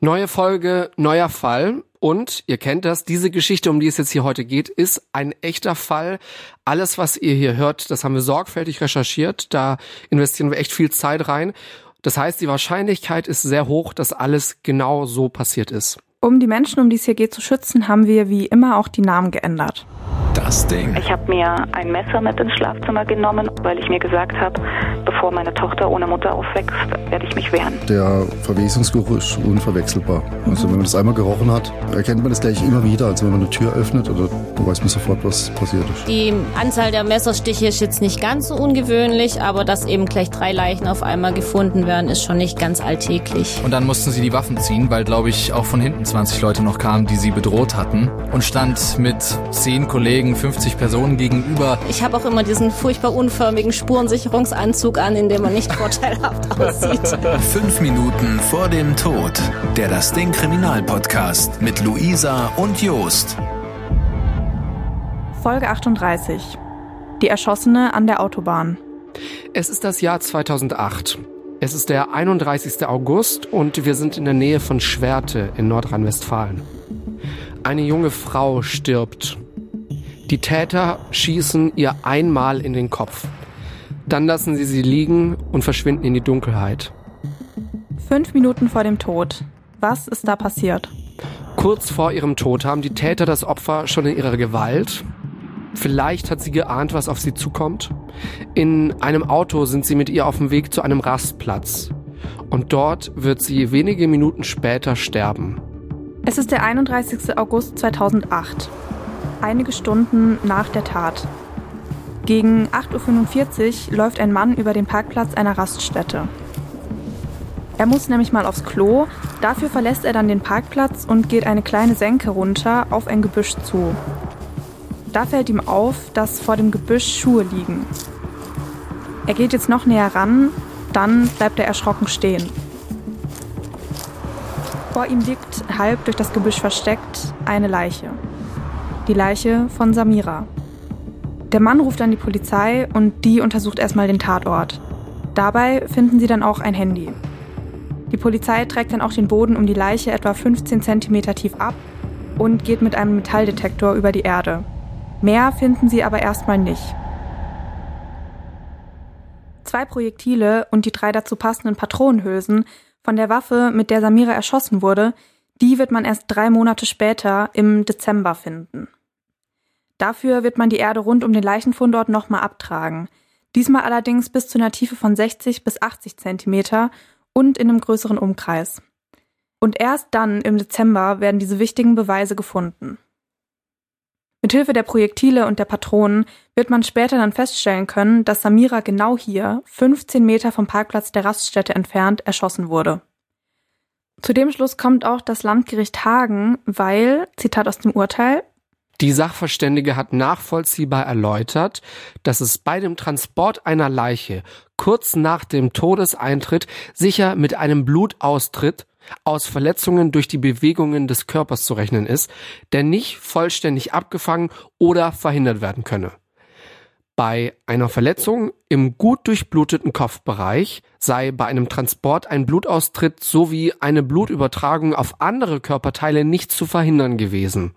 Neue Folge, neuer Fall. Und ihr kennt das, diese Geschichte, um die es jetzt hier heute geht, ist ein echter Fall. Alles, was ihr hier hört, das haben wir sorgfältig recherchiert. Da investieren wir echt viel Zeit rein. Das heißt, die Wahrscheinlichkeit ist sehr hoch, dass alles genau so passiert ist. Um die Menschen, um die es hier geht, zu schützen, haben wir wie immer auch die Namen geändert. Das Ding. Ich habe mir ein Messer mit ins Schlafzimmer genommen, weil ich mir gesagt habe, bevor meine Tochter ohne Mutter aufwächst, werde ich mich wehren. Der Verwesungsgeruch ist unverwechselbar. Also wenn man das einmal gerochen hat, erkennt man das gleich immer wieder. Also wenn man eine Tür öffnet, oder dann weiß man sofort, was passiert ist. Die Anzahl der Messerstiche ist jetzt nicht ganz so ungewöhnlich, aber dass eben gleich drei Leichen auf einmal gefunden werden, ist schon nicht ganz alltäglich. Und dann mussten sie die Waffen ziehen, weil, glaube ich, auch von hinten 20 Leute noch kamen, die sie bedroht hatten. Und stand mit zehn Kollegen, 50 Personen gegenüber. Ich habe auch immer diesen furchtbar unförmigen Spurensicherungsanzug an, in dem man nicht vorteilhaft aussieht. Fünf Minuten vor dem Tod. Der Das Ding Kriminalpodcast mit Luisa und Jost. Folge 38. Die Erschossene an der Autobahn. Es ist das Jahr 2008. Es ist der 31. August und wir sind in der Nähe von Schwerte in Nordrhein-Westfalen. Eine junge Frau stirbt. Die Täter schießen ihr einmal in den Kopf. Dann lassen sie sie liegen und verschwinden in die Dunkelheit. Fünf Minuten vor dem Tod. Was ist da passiert? Kurz vor ihrem Tod haben die Täter das Opfer schon in ihrer Gewalt. Vielleicht hat sie geahnt, was auf sie zukommt. In einem Auto sind sie mit ihr auf dem Weg zu einem Rastplatz. Und dort wird sie wenige Minuten später sterben. Es ist der 31. August 2008. Einige Stunden nach der Tat. Gegen 8.45 Uhr läuft ein Mann über den Parkplatz einer Raststätte. Er muss nämlich mal aufs Klo, dafür verlässt er dann den Parkplatz und geht eine kleine Senke runter auf ein Gebüsch zu. Da fällt ihm auf, dass vor dem Gebüsch Schuhe liegen. Er geht jetzt noch näher ran, dann bleibt er erschrocken stehen. Vor ihm liegt, halb durch das Gebüsch versteckt, eine Leiche. Die Leiche von Samira. Der Mann ruft dann die Polizei und die untersucht erstmal den Tatort. Dabei finden sie dann auch ein Handy. Die Polizei trägt dann auch den Boden um die Leiche etwa 15 cm tief ab und geht mit einem Metalldetektor über die Erde. Mehr finden sie aber erstmal nicht. Zwei Projektile und die drei dazu passenden Patronenhülsen von der Waffe, mit der Samira erschossen wurde, die wird man erst drei Monate später im Dezember finden. Dafür wird man die Erde rund um den Leichenfundort nochmal abtragen. Diesmal allerdings bis zu einer Tiefe von 60 bis 80 Zentimeter und in einem größeren Umkreis. Und erst dann im Dezember werden diese wichtigen Beweise gefunden. Mithilfe der Projektile und der Patronen wird man später dann feststellen können, dass Samira genau hier, 15 Meter vom Parkplatz der Raststätte entfernt, erschossen wurde. Zu dem Schluss kommt auch das Landgericht Hagen, weil, Zitat aus dem Urteil, die Sachverständige hat nachvollziehbar erläutert, dass es bei dem Transport einer Leiche kurz nach dem Todeseintritt sicher mit einem Blutaustritt aus Verletzungen durch die Bewegungen des Körpers zu rechnen ist, der nicht vollständig abgefangen oder verhindert werden könne. Bei einer Verletzung im gut durchbluteten Kopfbereich sei bei einem Transport ein Blutaustritt sowie eine Blutübertragung auf andere Körperteile nicht zu verhindern gewesen.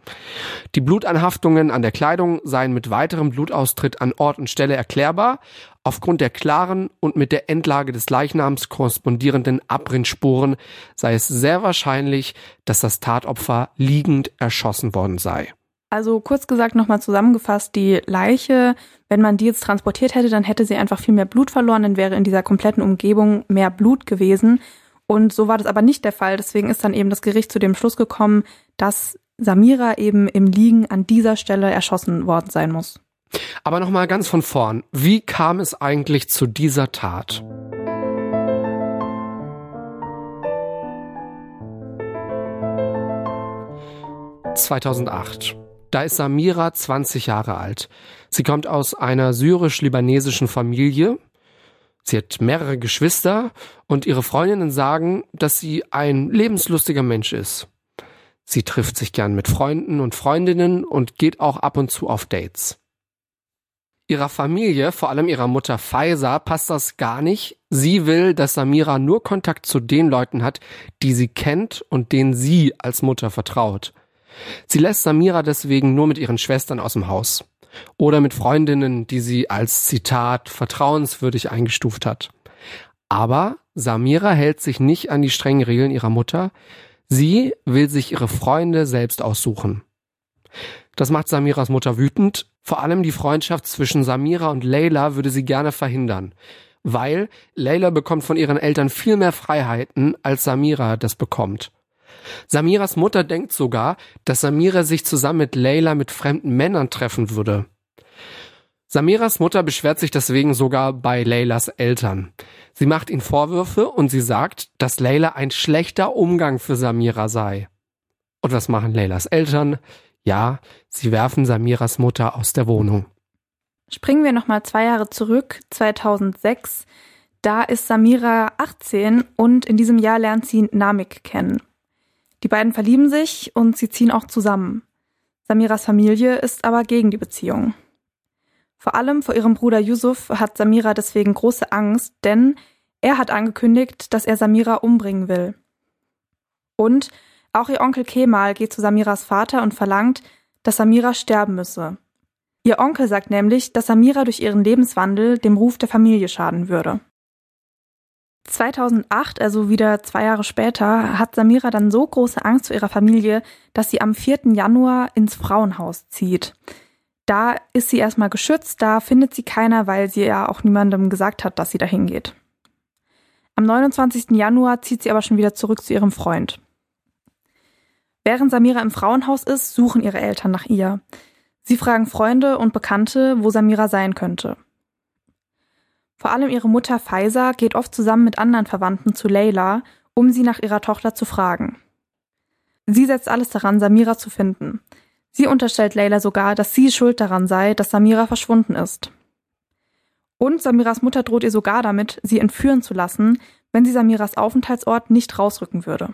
Die Blutanhaftungen an der Kleidung seien mit weiterem Blutaustritt an Ort und Stelle erklärbar, aufgrund der klaren und mit der Endlage des Leichnams korrespondierenden Abbrinnspuren sei es sehr wahrscheinlich, dass das Tatopfer liegend erschossen worden sei. Also kurz gesagt nochmal zusammengefasst, die Leiche, wenn man die jetzt transportiert hätte, dann hätte sie einfach viel mehr Blut verloren, dann wäre in dieser kompletten Umgebung mehr Blut gewesen. Und so war das aber nicht der Fall. Deswegen ist dann eben das Gericht zu dem Schluss gekommen, dass Samira eben im Liegen an dieser Stelle erschossen worden sein muss. Aber nochmal ganz von vorn. Wie kam es eigentlich zu dieser Tat? ...2008. Da ist Samira 20 Jahre alt. Sie kommt aus einer syrisch-libanesischen Familie. Sie hat mehrere Geschwister und ihre Freundinnen sagen, dass sie ein lebenslustiger Mensch ist. Sie trifft sich gern mit Freunden und Freundinnen und geht auch ab und zu auf Dates. Ihrer Familie, vor allem ihrer Mutter Faiza, passt das gar nicht. Sie will, dass Samira nur Kontakt zu den Leuten hat, die sie kennt und denen sie als Mutter vertraut. Sie lässt Samira deswegen nur mit ihren Schwestern aus dem Haus. Oder mit Freundinnen, die sie als Zitat vertrauenswürdig eingestuft hat. Aber Samira hält sich nicht an die strengen Regeln ihrer Mutter. Sie will sich ihre Freunde selbst aussuchen. Das macht Samiras Mutter wütend. Vor allem die Freundschaft zwischen Samira und Leila würde sie gerne verhindern. Weil Leila bekommt von ihren Eltern viel mehr Freiheiten, als Samira das bekommt. Samiras Mutter denkt sogar, dass Samira sich zusammen mit Leila mit fremden Männern treffen würde. Samiras Mutter beschwert sich deswegen sogar bei Leylas Eltern. Sie macht ihnen Vorwürfe und sie sagt, dass Leila ein schlechter Umgang für Samira sei. Und was machen Leylas Eltern? Ja, sie werfen Samiras Mutter aus der Wohnung. Springen wir nochmal zwei Jahre zurück, 2006. Da ist Samira 18 und in diesem Jahr lernt sie Namik kennen. Die beiden verlieben sich und sie ziehen auch zusammen. Samiras Familie ist aber gegen die Beziehung. Vor allem vor ihrem Bruder Yusuf hat Samira deswegen große Angst, denn er hat angekündigt, dass er Samira umbringen will. Und auch ihr Onkel Kemal geht zu Samiras Vater und verlangt, dass Samira sterben müsse. Ihr Onkel sagt nämlich, dass Samira durch ihren Lebenswandel dem Ruf der Familie schaden würde. 2008, also wieder zwei Jahre später, hat Samira dann so große Angst vor ihrer Familie, dass sie am 4. Januar ins Frauenhaus zieht. Da ist sie erstmal geschützt, da findet sie keiner, weil sie ja auch niemandem gesagt hat, dass sie dahin geht. Am 29. Januar zieht sie aber schon wieder zurück zu ihrem Freund. Während Samira im Frauenhaus ist, suchen ihre Eltern nach ihr. Sie fragen Freunde und Bekannte, wo Samira sein könnte. Vor allem ihre Mutter Faiza geht oft zusammen mit anderen Verwandten zu Leila, um sie nach ihrer Tochter zu fragen. Sie setzt alles daran, Samira zu finden. Sie unterstellt Leila sogar, dass sie schuld daran sei, dass Samira verschwunden ist. Und Samiras Mutter droht ihr sogar damit, sie entführen zu lassen, wenn sie Samiras Aufenthaltsort nicht rausrücken würde.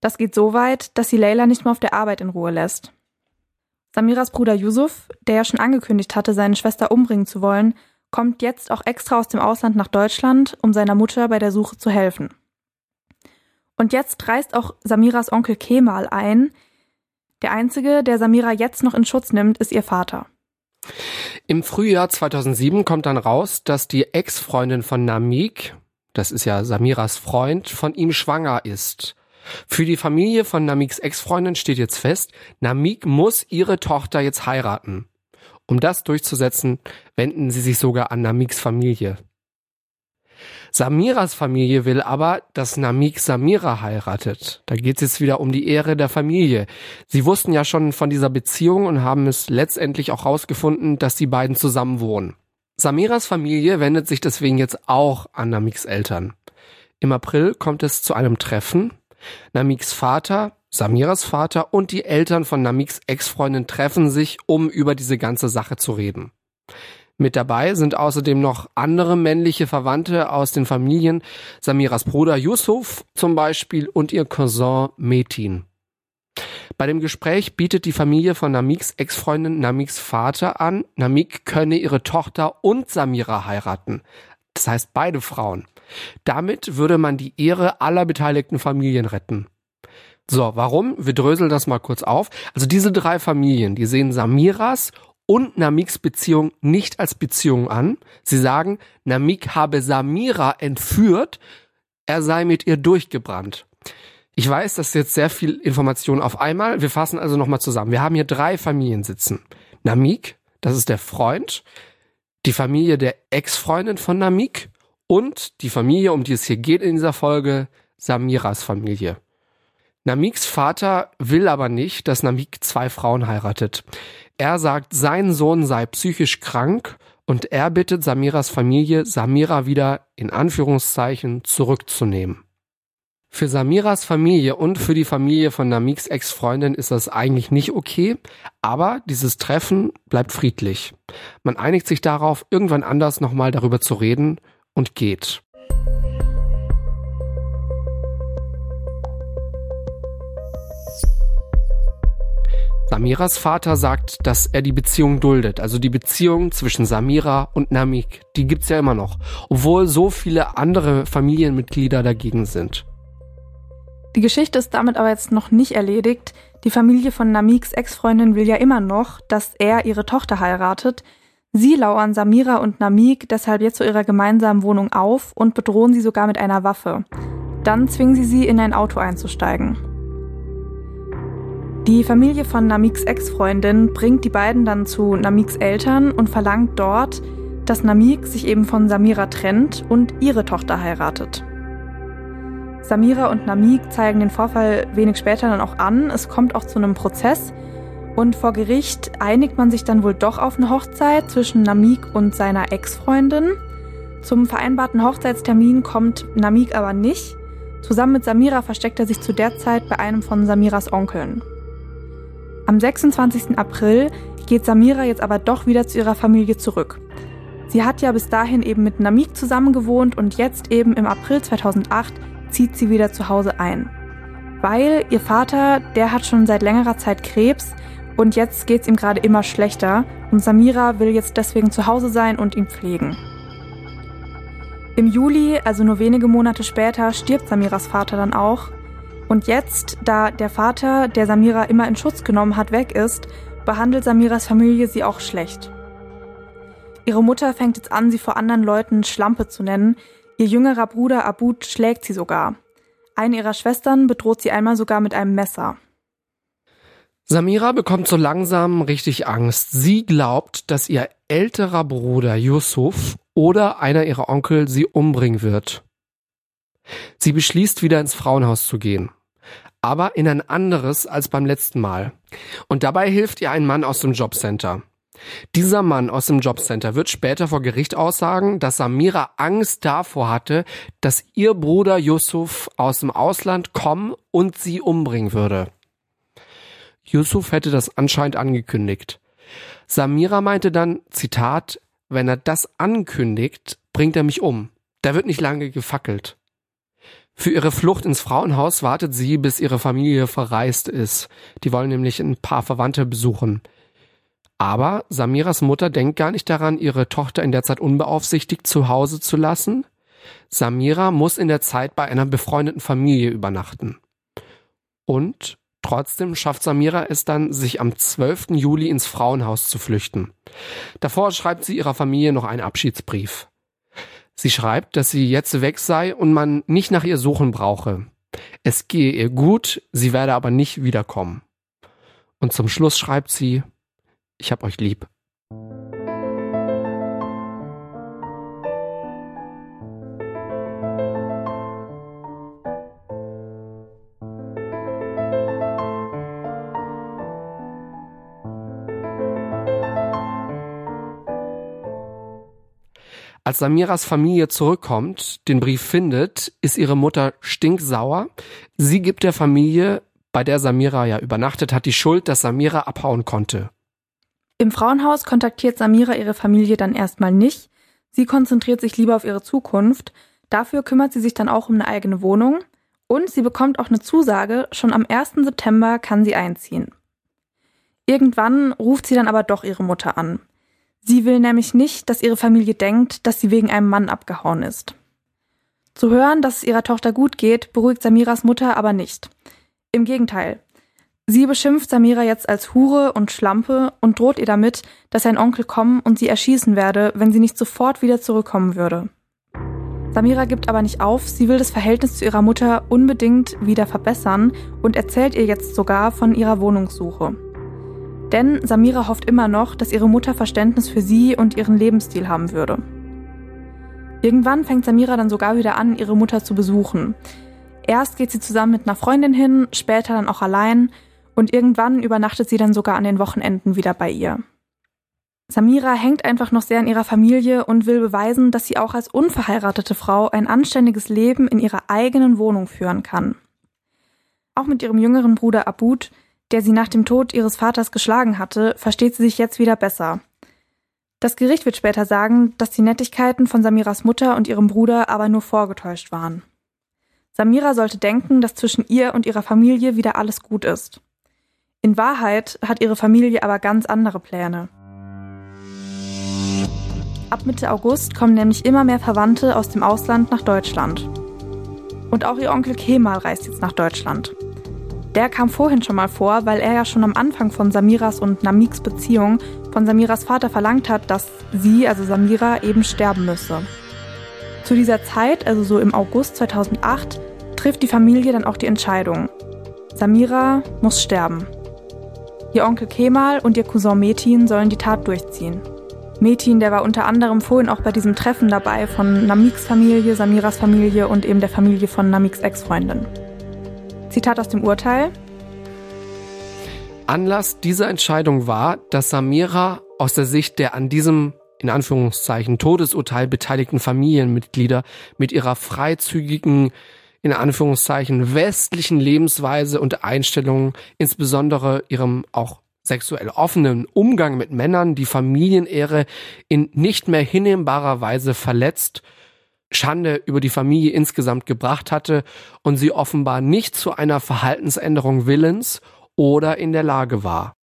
Das geht so weit, dass sie Leila nicht mehr auf der Arbeit in Ruhe lässt. Samiras Bruder Yusuf, der ja schon angekündigt hatte, seine Schwester umbringen zu wollen, kommt jetzt auch extra aus dem Ausland nach Deutschland, um seiner Mutter bei der Suche zu helfen. Und jetzt reist auch Samiras Onkel Kemal ein, der einzige, der Samira jetzt noch in Schutz nimmt, ist ihr Vater. Im Frühjahr 2007 kommt dann raus, dass die Ex-Freundin von Namik, das ist ja Samiras Freund, von ihm schwanger ist. Für die Familie von Namiks Ex-Freundin steht jetzt fest, Namik muss ihre Tochter jetzt heiraten. Um das durchzusetzen, wenden sie sich sogar an Namiks Familie. Samiras Familie will aber, dass Namik Samira heiratet. Da geht es jetzt wieder um die Ehre der Familie. Sie wussten ja schon von dieser Beziehung und haben es letztendlich auch herausgefunden, dass die beiden zusammen wohnen. Samiras Familie wendet sich deswegen jetzt auch an Namiks Eltern. Im April kommt es zu einem Treffen. Namiks Vater, Samiras Vater und die Eltern von Namiks Ex-Freundin treffen sich, um über diese ganze Sache zu reden. Mit dabei sind außerdem noch andere männliche Verwandte aus den Familien Samiras Bruder Yusuf zum Beispiel und ihr Cousin Metin. Bei dem Gespräch bietet die Familie von Namiks Ex-Freundin Namiks Vater an, Namik könne ihre Tochter und Samira heiraten. Das heißt beide Frauen. Damit würde man die Ehre aller beteiligten Familien retten. So, warum? Wir dröseln das mal kurz auf. Also diese drei Familien, die sehen Samiras und Namiks Beziehung nicht als Beziehung an. Sie sagen, Namik habe Samira entführt, er sei mit ihr durchgebrannt. Ich weiß, das ist jetzt sehr viel Information auf einmal. Wir fassen also nochmal zusammen. Wir haben hier drei Familien sitzen. Namik, das ist der Freund, die Familie der Ex-Freundin von Namik und die Familie, um die es hier geht in dieser Folge, Samiras Familie. Namiks Vater will aber nicht, dass Namik zwei Frauen heiratet. Er sagt, sein Sohn sei psychisch krank und er bittet Samiras Familie, Samira wieder in Anführungszeichen zurückzunehmen. Für Samiras Familie und für die Familie von Namiks Ex-Freundin ist das eigentlich nicht okay, aber dieses Treffen bleibt friedlich. Man einigt sich darauf, irgendwann anders nochmal darüber zu reden und geht. Samiras Vater sagt, dass er die Beziehung duldet, also die Beziehung zwischen Samira und Namik, die gibt's ja immer noch, obwohl so viele andere Familienmitglieder dagegen sind. Die Geschichte ist damit aber jetzt noch nicht erledigt. Die Familie von Namiks Ex-Freundin will ja immer noch, dass er ihre Tochter heiratet. Sie lauern Samira und Namik deshalb jetzt zu ihrer gemeinsamen Wohnung auf und bedrohen sie sogar mit einer Waffe. Dann zwingen sie sie, in ein Auto einzusteigen. Die Familie von Namiks Ex-Freundin bringt die beiden dann zu Namiks Eltern und verlangt dort, dass Namik sich eben von Samira trennt und ihre Tochter heiratet. Samira und Namik zeigen den Vorfall wenig später dann auch an. Es kommt auch zu einem Prozess und vor Gericht einigt man sich dann wohl doch auf eine Hochzeit zwischen Namik und seiner Ex-Freundin. Zum vereinbarten Hochzeitstermin kommt Namik aber nicht. Zusammen mit Samira versteckt er sich zu der Zeit bei einem von Samiras Onkeln. Am 26. April geht Samira jetzt aber doch wieder zu ihrer Familie zurück. Sie hat ja bis dahin eben mit Namik zusammengewohnt und jetzt eben im April 2008 zieht sie wieder zu Hause ein. Weil ihr Vater, der hat schon seit längerer Zeit Krebs und jetzt geht es ihm gerade immer schlechter und Samira will jetzt deswegen zu Hause sein und ihn pflegen. Im Juli, also nur wenige Monate später, stirbt Samiras Vater dann auch und jetzt, da der Vater, der Samira immer in Schutz genommen hat, weg ist, behandelt Samiras Familie sie auch schlecht. Ihre Mutter fängt jetzt an, sie vor anderen Leuten Schlampe zu nennen. Ihr jüngerer Bruder Abud schlägt sie sogar. Eine ihrer Schwestern bedroht sie einmal sogar mit einem Messer. Samira bekommt so langsam richtig Angst. Sie glaubt, dass ihr älterer Bruder Yusuf oder einer ihrer Onkel sie umbringen wird. Sie beschließt wieder ins Frauenhaus zu gehen aber in ein anderes als beim letzten Mal. Und dabei hilft ihr ein Mann aus dem Jobcenter. Dieser Mann aus dem Jobcenter wird später vor Gericht aussagen, dass Samira Angst davor hatte, dass ihr Bruder Yusuf aus dem Ausland kommen und sie umbringen würde. Yusuf hätte das anscheinend angekündigt. Samira meinte dann, Zitat, wenn er das ankündigt, bringt er mich um. Da wird nicht lange gefackelt. Für ihre Flucht ins Frauenhaus wartet sie, bis ihre Familie verreist ist. Die wollen nämlich ein paar Verwandte besuchen. Aber Samiras Mutter denkt gar nicht daran, ihre Tochter in der Zeit unbeaufsichtigt zu Hause zu lassen. Samira muss in der Zeit bei einer befreundeten Familie übernachten. Und trotzdem schafft Samira es dann, sich am 12. Juli ins Frauenhaus zu flüchten. Davor schreibt sie ihrer Familie noch einen Abschiedsbrief. Sie schreibt, dass sie jetzt weg sei und man nicht nach ihr suchen brauche. Es gehe ihr gut, sie werde aber nicht wiederkommen. Und zum Schluss schreibt sie, ich hab euch lieb. Als Samiras Familie zurückkommt, den Brief findet, ist ihre Mutter stinksauer. Sie gibt der Familie, bei der Samira ja übernachtet hat, die Schuld, dass Samira abhauen konnte. Im Frauenhaus kontaktiert Samira ihre Familie dann erstmal nicht. Sie konzentriert sich lieber auf ihre Zukunft. Dafür kümmert sie sich dann auch um eine eigene Wohnung. Und sie bekommt auch eine Zusage, schon am 1. September kann sie einziehen. Irgendwann ruft sie dann aber doch ihre Mutter an. Sie will nämlich nicht, dass ihre Familie denkt, dass sie wegen einem Mann abgehauen ist. Zu hören, dass es ihrer Tochter gut geht, beruhigt Samiras Mutter aber nicht. Im Gegenteil. Sie beschimpft Samira jetzt als Hure und Schlampe und droht ihr damit, dass sein Onkel kommen und sie erschießen werde, wenn sie nicht sofort wieder zurückkommen würde. Samira gibt aber nicht auf, sie will das Verhältnis zu ihrer Mutter unbedingt wieder verbessern und erzählt ihr jetzt sogar von ihrer Wohnungssuche. Denn Samira hofft immer noch, dass ihre Mutter Verständnis für sie und ihren Lebensstil haben würde. Irgendwann fängt Samira dann sogar wieder an, ihre Mutter zu besuchen. Erst geht sie zusammen mit einer Freundin hin, später dann auch allein und irgendwann übernachtet sie dann sogar an den Wochenenden wieder bei ihr. Samira hängt einfach noch sehr an ihrer Familie und will beweisen, dass sie auch als unverheiratete Frau ein anständiges Leben in ihrer eigenen Wohnung führen kann. Auch mit ihrem jüngeren Bruder Abud der sie nach dem Tod ihres Vaters geschlagen hatte, versteht sie sich jetzt wieder besser. Das Gericht wird später sagen, dass die Nettigkeiten von Samiras Mutter und ihrem Bruder aber nur vorgetäuscht waren. Samira sollte denken, dass zwischen ihr und ihrer Familie wieder alles gut ist. In Wahrheit hat ihre Familie aber ganz andere Pläne. Ab Mitte August kommen nämlich immer mehr Verwandte aus dem Ausland nach Deutschland. Und auch ihr Onkel Kemal reist jetzt nach Deutschland. Der kam vorhin schon mal vor, weil er ja schon am Anfang von Samiras und Namiks Beziehung von Samiras Vater verlangt hat, dass sie, also Samira, eben sterben müsse. Zu dieser Zeit, also so im August 2008, trifft die Familie dann auch die Entscheidung. Samira muss sterben. Ihr Onkel Kemal und ihr Cousin Metin sollen die Tat durchziehen. Metin, der war unter anderem vorhin auch bei diesem Treffen dabei von Namiks Familie, Samiras Familie und eben der Familie von Namiks Ex-Freundin. Zitat aus dem Urteil. Anlass dieser Entscheidung war, dass Samira aus der Sicht der an diesem in Anführungszeichen Todesurteil beteiligten Familienmitglieder mit ihrer freizügigen in Anführungszeichen westlichen Lebensweise und Einstellungen, insbesondere ihrem auch sexuell offenen Umgang mit Männern, die Familienehre in nicht mehr hinnehmbarer Weise verletzt Schande über die Familie insgesamt gebracht hatte und sie offenbar nicht zu einer Verhaltensänderung willens oder in der Lage war.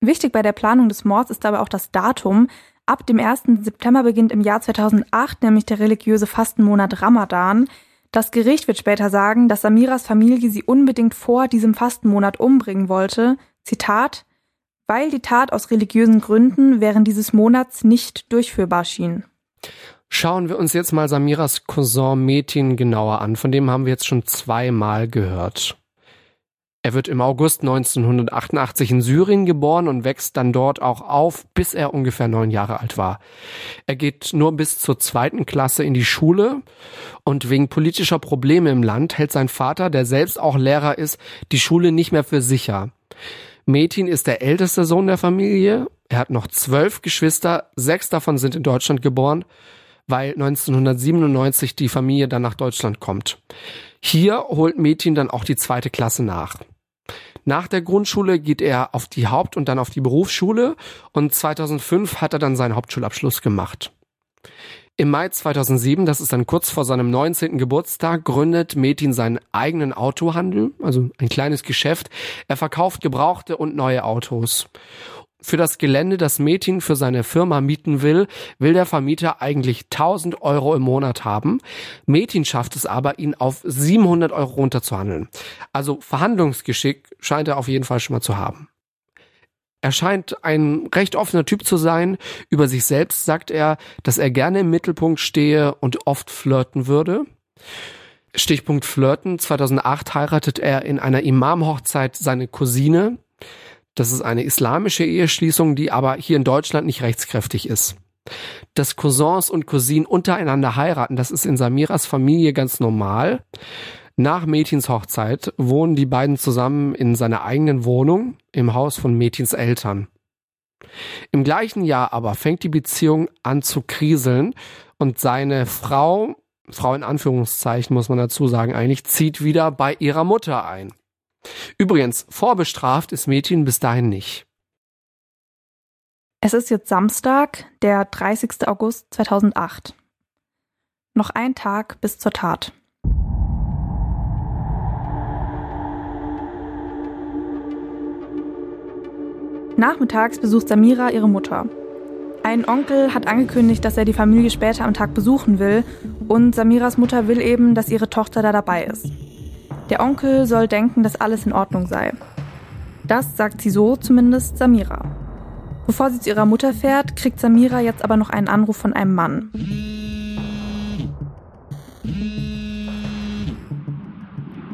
Wichtig bei der Planung des Mords ist aber auch das Datum. Ab dem 1. September beginnt im Jahr 2008 nämlich der religiöse Fastenmonat Ramadan. Das Gericht wird später sagen, dass Samiras Familie sie unbedingt vor diesem Fastenmonat umbringen wollte. Zitat, weil die Tat aus religiösen Gründen während dieses Monats nicht durchführbar schien. Schauen wir uns jetzt mal Samiras Cousin Metin genauer an. Von dem haben wir jetzt schon zweimal gehört. Er wird im August 1988 in Syrien geboren und wächst dann dort auch auf, bis er ungefähr neun Jahre alt war. Er geht nur bis zur zweiten Klasse in die Schule und wegen politischer Probleme im Land hält sein Vater, der selbst auch Lehrer ist, die Schule nicht mehr für sicher. Metin ist der älteste Sohn der Familie. Er hat noch zwölf Geschwister, sechs davon sind in Deutschland geboren weil 1997 die Familie dann nach Deutschland kommt. Hier holt Metin dann auch die zweite Klasse nach. Nach der Grundschule geht er auf die Haupt- und dann auf die Berufsschule und 2005 hat er dann seinen Hauptschulabschluss gemacht. Im Mai 2007, das ist dann kurz vor seinem 19. Geburtstag, gründet Metin seinen eigenen Autohandel, also ein kleines Geschäft. Er verkauft gebrauchte und neue Autos. Für das Gelände, das Metin für seine Firma mieten will, will der Vermieter eigentlich 1000 Euro im Monat haben. Metin schafft es aber, ihn auf 700 Euro runterzuhandeln. Also Verhandlungsgeschick scheint er auf jeden Fall schon mal zu haben. Er scheint ein recht offener Typ zu sein. Über sich selbst sagt er, dass er gerne im Mittelpunkt stehe und oft flirten würde. Stichpunkt Flirten. 2008 heiratet er in einer Imam-Hochzeit seine Cousine. Das ist eine islamische Eheschließung, die aber hier in Deutschland nicht rechtskräftig ist. Dass Cousins und Cousinen untereinander heiraten, das ist in Samiras Familie ganz normal. Nach Metins Hochzeit wohnen die beiden zusammen in seiner eigenen Wohnung im Haus von Metins Eltern. Im gleichen Jahr aber fängt die Beziehung an zu kriseln und seine Frau, Frau in Anführungszeichen muss man dazu sagen, eigentlich zieht wieder bei ihrer Mutter ein. Übrigens, vorbestraft ist Metin bis dahin nicht. Es ist jetzt Samstag, der 30. August 2008. Noch ein Tag bis zur Tat. Nachmittags besucht Samira ihre Mutter. Ein Onkel hat angekündigt, dass er die Familie später am Tag besuchen will und Samiras Mutter will eben, dass ihre Tochter da dabei ist. Der Onkel soll denken, dass alles in Ordnung sei. Das sagt sie so zumindest Samira. Bevor sie zu ihrer Mutter fährt, kriegt Samira jetzt aber noch einen Anruf von einem Mann.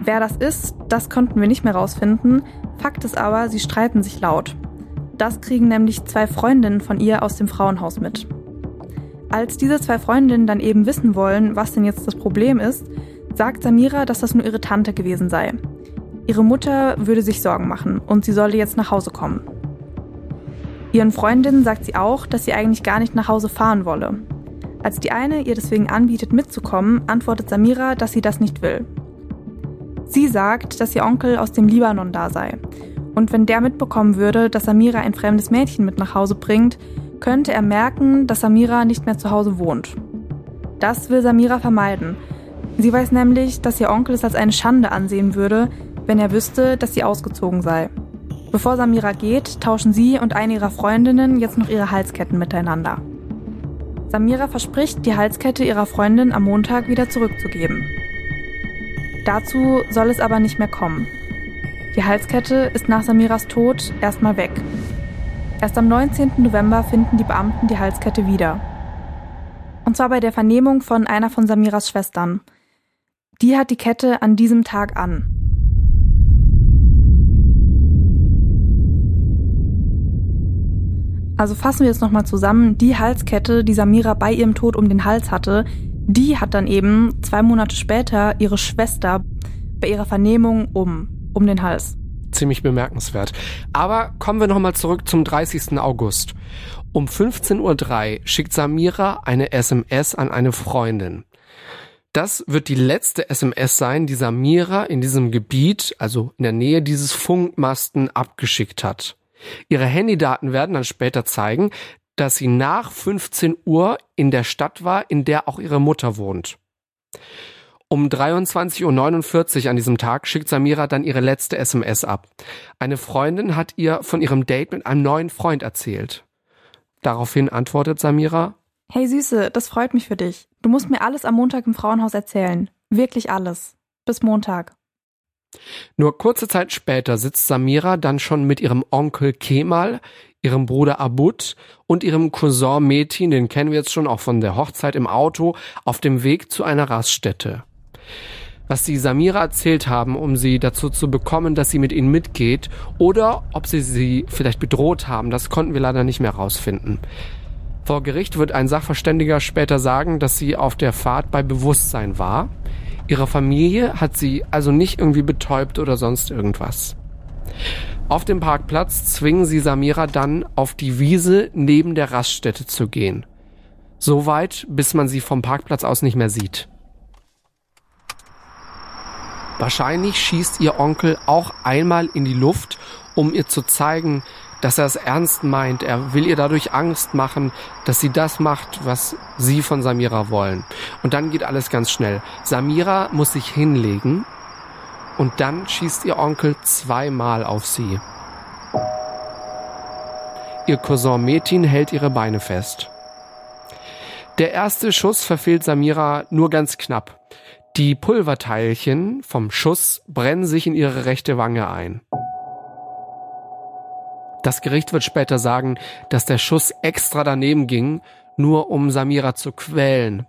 Wer das ist, das konnten wir nicht mehr rausfinden. Fakt ist aber, sie streiten sich laut. Das kriegen nämlich zwei Freundinnen von ihr aus dem Frauenhaus mit. Als diese zwei Freundinnen dann eben wissen wollen, was denn jetzt das Problem ist, sagt Samira, dass das nur ihre Tante gewesen sei. Ihre Mutter würde sich Sorgen machen und sie solle jetzt nach Hause kommen. Ihren Freundinnen sagt sie auch, dass sie eigentlich gar nicht nach Hause fahren wolle. Als die eine ihr deswegen anbietet, mitzukommen, antwortet Samira, dass sie das nicht will. Sie sagt, dass ihr Onkel aus dem Libanon da sei. Und wenn der mitbekommen würde, dass Samira ein fremdes Mädchen mit nach Hause bringt, könnte er merken, dass Samira nicht mehr zu Hause wohnt. Das will Samira vermeiden Sie weiß nämlich, dass ihr Onkel es als eine Schande ansehen würde, wenn er wüsste, dass sie ausgezogen sei. Bevor Samira geht, tauschen sie und eine ihrer Freundinnen jetzt noch ihre Halsketten miteinander. Samira verspricht, die Halskette ihrer Freundin am Montag wieder zurückzugeben. Dazu soll es aber nicht mehr kommen. Die Halskette ist nach Samiras Tod erstmal weg. Erst am 19. November finden die Beamten die Halskette wieder. Und zwar bei der Vernehmung von einer von Samiras Schwestern. Die hat die Kette an diesem Tag an. Also fassen wir jetzt nochmal zusammen. Die Halskette, die Samira bei ihrem Tod um den Hals hatte, die hat dann eben zwei Monate später ihre Schwester bei ihrer Vernehmung um, um den Hals. Ziemlich bemerkenswert. Aber kommen wir nochmal zurück zum 30. August. Um 15.03 Uhr schickt Samira eine SMS an eine Freundin. Das wird die letzte SMS sein, die Samira in diesem Gebiet, also in der Nähe dieses Funkmasten, abgeschickt hat. Ihre Handydaten werden dann später zeigen, dass sie nach 15 Uhr in der Stadt war, in der auch ihre Mutter wohnt. Um 23.49 Uhr an diesem Tag schickt Samira dann ihre letzte SMS ab. Eine Freundin hat ihr von ihrem Date mit einem neuen Freund erzählt. Daraufhin antwortet Samira, Hey Süße, das freut mich für dich. Du musst mir alles am Montag im Frauenhaus erzählen. Wirklich alles. Bis Montag. Nur kurze Zeit später sitzt Samira dann schon mit ihrem Onkel Kemal, ihrem Bruder Abud und ihrem Cousin Metin, den kennen wir jetzt schon auch von der Hochzeit im Auto, auf dem Weg zu einer Raststätte. Was sie Samira erzählt haben, um sie dazu zu bekommen, dass sie mit ihnen mitgeht, oder ob sie sie vielleicht bedroht haben, das konnten wir leider nicht mehr rausfinden. Vor Gericht wird ein Sachverständiger später sagen, dass sie auf der Fahrt bei Bewusstsein war. Ihre Familie hat sie also nicht irgendwie betäubt oder sonst irgendwas. Auf dem Parkplatz zwingen sie Samira dann auf die Wiese neben der Raststätte zu gehen. So weit, bis man sie vom Parkplatz aus nicht mehr sieht. Wahrscheinlich schießt ihr Onkel auch einmal in die Luft, um ihr zu zeigen, dass er es ernst meint. Er will ihr dadurch Angst machen, dass sie das macht, was sie von Samira wollen. Und dann geht alles ganz schnell. Samira muss sich hinlegen und dann schießt ihr Onkel zweimal auf sie. Ihr Cousin Metin hält ihre Beine fest. Der erste Schuss verfehlt Samira nur ganz knapp. Die Pulverteilchen vom Schuss brennen sich in ihre rechte Wange ein. Das Gericht wird später sagen, dass der Schuss extra daneben ging, nur um Samira zu quälen.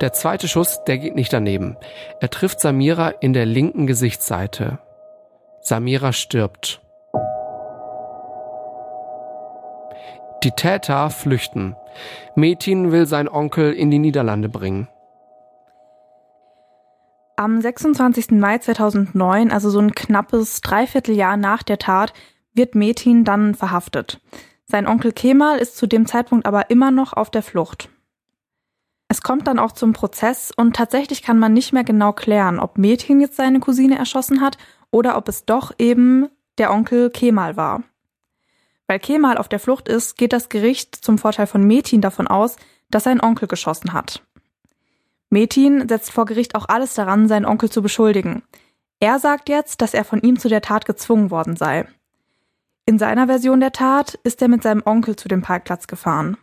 Der zweite Schuss, der geht nicht daneben. Er trifft Samira in der linken Gesichtsseite. Samira stirbt. Die Täter flüchten. Metin will seinen Onkel in die Niederlande bringen. Am 26. Mai 2009, also so ein knappes Dreivierteljahr nach der Tat, wird Metin dann verhaftet. Sein Onkel Kemal ist zu dem Zeitpunkt aber immer noch auf der Flucht. Es kommt dann auch zum Prozess und tatsächlich kann man nicht mehr genau klären, ob Metin jetzt seine Cousine erschossen hat oder ob es doch eben der Onkel Kemal war. Weil Kemal auf der Flucht ist, geht das Gericht zum Vorteil von Metin davon aus, dass sein Onkel geschossen hat. Metin setzt vor Gericht auch alles daran, seinen Onkel zu beschuldigen. Er sagt jetzt, dass er von ihm zu der Tat gezwungen worden sei. In seiner Version der Tat ist er mit seinem Onkel zu dem Parkplatz gefahren.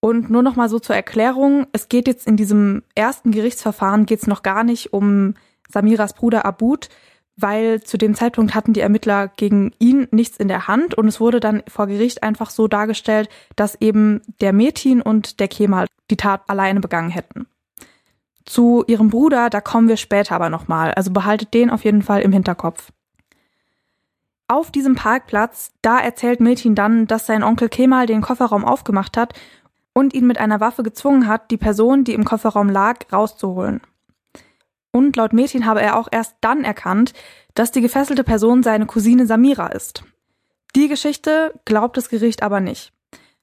Und nur noch mal so zur Erklärung, es geht jetzt in diesem ersten Gerichtsverfahren geht's noch gar nicht um Samiras Bruder Abud, weil zu dem Zeitpunkt hatten die Ermittler gegen ihn nichts in der Hand und es wurde dann vor Gericht einfach so dargestellt, dass eben der Metin und der Kemal die Tat alleine begangen hätten. Zu ihrem Bruder, da kommen wir später aber nochmal, also behaltet den auf jeden Fall im Hinterkopf. Auf diesem Parkplatz, da erzählt Metin dann, dass sein Onkel Kemal den Kofferraum aufgemacht hat und ihn mit einer Waffe gezwungen hat, die Person, die im Kofferraum lag, rauszuholen. Und laut Metin habe er auch erst dann erkannt, dass die gefesselte Person seine Cousine Samira ist. Die Geschichte glaubt das Gericht aber nicht.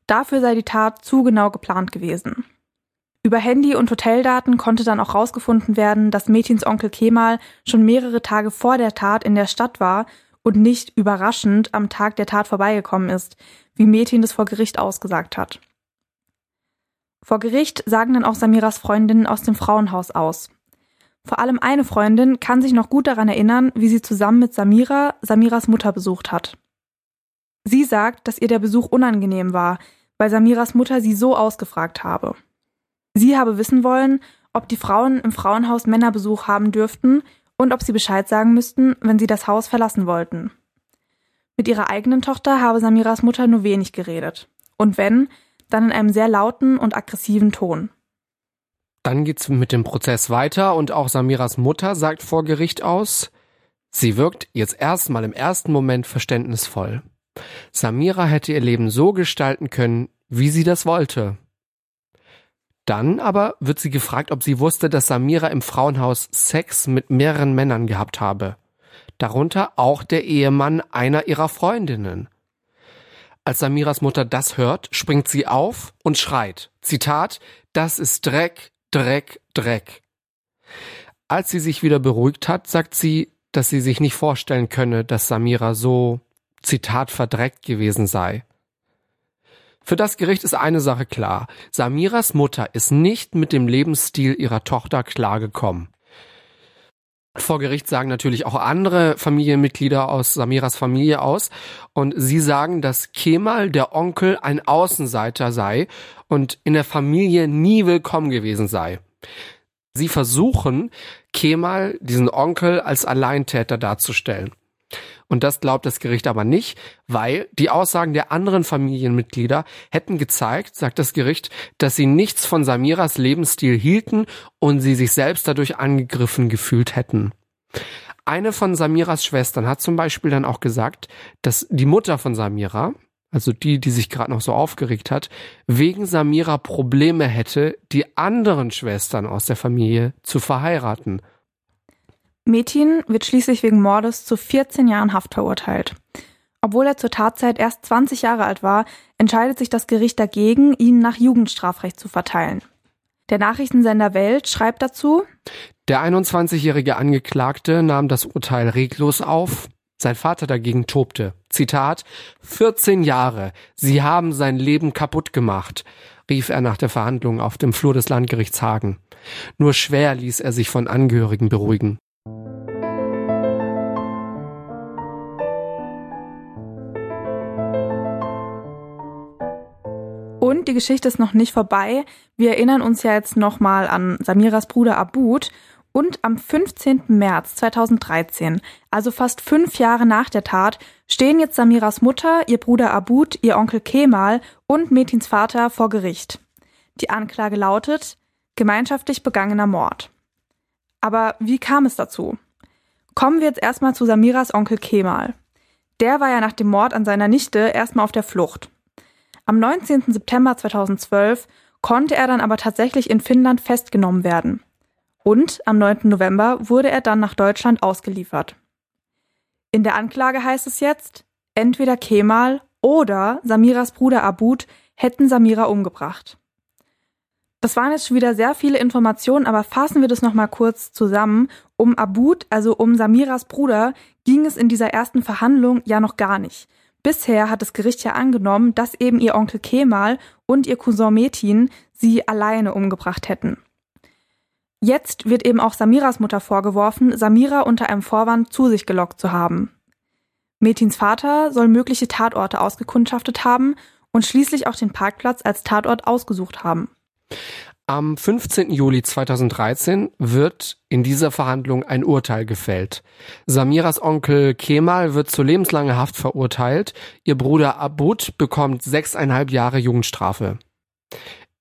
Dafür sei die Tat zu genau geplant gewesen. Über Handy- und Hoteldaten konnte dann auch herausgefunden werden, dass Metins Onkel Kemal schon mehrere Tage vor der Tat in der Stadt war und nicht überraschend am Tag der Tat vorbeigekommen ist, wie Metin es vor Gericht ausgesagt hat. Vor Gericht sagen dann auch Samiras Freundinnen aus dem Frauenhaus aus. Vor allem eine Freundin kann sich noch gut daran erinnern, wie sie zusammen mit Samira Samiras Mutter besucht hat. Sie sagt, dass ihr der Besuch unangenehm war, weil Samiras Mutter sie so ausgefragt habe. Sie habe wissen wollen, ob die Frauen im Frauenhaus Männerbesuch haben dürften und ob sie Bescheid sagen müssten, wenn sie das Haus verlassen wollten. Mit ihrer eigenen Tochter habe Samiras Mutter nur wenig geredet. Und wenn, dann in einem sehr lauten und aggressiven Ton. Dann geht's mit dem Prozess weiter und auch Samiras Mutter sagt vor Gericht aus, sie wirkt jetzt erstmal im ersten Moment verständnisvoll. Samira hätte ihr Leben so gestalten können, wie sie das wollte. Dann aber wird sie gefragt, ob sie wusste, dass Samira im Frauenhaus Sex mit mehreren Männern gehabt habe. Darunter auch der Ehemann einer ihrer Freundinnen. Als Samiras Mutter das hört, springt sie auf und schreit. Zitat, das ist Dreck, Dreck, Dreck. Als sie sich wieder beruhigt hat, sagt sie, dass sie sich nicht vorstellen könne, dass Samira so, Zitat, verdreckt gewesen sei. Für das Gericht ist eine Sache klar. Samiras Mutter ist nicht mit dem Lebensstil ihrer Tochter klargekommen. Vor Gericht sagen natürlich auch andere Familienmitglieder aus Samiras Familie aus und sie sagen, dass Kemal, der Onkel, ein Außenseiter sei und in der Familie nie willkommen gewesen sei. Sie versuchen, Kemal, diesen Onkel, als Alleintäter darzustellen. Und das glaubt das Gericht aber nicht, weil die Aussagen der anderen Familienmitglieder hätten gezeigt, sagt das Gericht, dass sie nichts von Samiras Lebensstil hielten und sie sich selbst dadurch angegriffen gefühlt hätten. Eine von Samiras Schwestern hat zum Beispiel dann auch gesagt, dass die Mutter von Samira, also die, die sich gerade noch so aufgeregt hat, wegen Samira Probleme hätte, die anderen Schwestern aus der Familie zu verheiraten. Metin wird schließlich wegen Mordes zu 14 Jahren Haft verurteilt. Obwohl er zur Tatzeit erst 20 Jahre alt war, entscheidet sich das Gericht dagegen, ihn nach Jugendstrafrecht zu verteilen. Der Nachrichtensender Welt schreibt dazu, der 21-jährige Angeklagte nahm das Urteil reglos auf. Sein Vater dagegen tobte. Zitat, 14 Jahre, Sie haben sein Leben kaputt gemacht, rief er nach der Verhandlung auf dem Flur des Landgerichts Hagen. Nur schwer ließ er sich von Angehörigen beruhigen. Die Geschichte ist noch nicht vorbei. Wir erinnern uns ja jetzt nochmal an Samiras Bruder Abud. Und am 15. März 2013, also fast fünf Jahre nach der Tat, stehen jetzt Samiras Mutter, ihr Bruder Abud, ihr Onkel Kemal und Metins Vater vor Gericht. Die Anklage lautet gemeinschaftlich begangener Mord. Aber wie kam es dazu? Kommen wir jetzt erstmal zu Samiras Onkel Kemal. Der war ja nach dem Mord an seiner Nichte erstmal auf der Flucht. Am 19. September 2012 konnte er dann aber tatsächlich in Finnland festgenommen werden. Und am 9. November wurde er dann nach Deutschland ausgeliefert. In der Anklage heißt es jetzt, entweder Kemal oder Samiras Bruder Abud hätten Samira umgebracht. Das waren jetzt schon wieder sehr viele Informationen, aber fassen wir das nochmal kurz zusammen. Um Abud, also um Samiras Bruder, ging es in dieser ersten Verhandlung ja noch gar nicht. Bisher hat das Gericht ja angenommen, dass eben ihr Onkel Kemal und ihr Cousin Metin sie alleine umgebracht hätten. Jetzt wird eben auch Samiras Mutter vorgeworfen, Samira unter einem Vorwand zu sich gelockt zu haben. Metins Vater soll mögliche Tatorte ausgekundschaftet haben und schließlich auch den Parkplatz als Tatort ausgesucht haben. Am 15. Juli 2013 wird in dieser Verhandlung ein Urteil gefällt. Samiras Onkel Kemal wird zu lebenslanger Haft verurteilt. Ihr Bruder Abud bekommt sechseinhalb Jahre Jugendstrafe.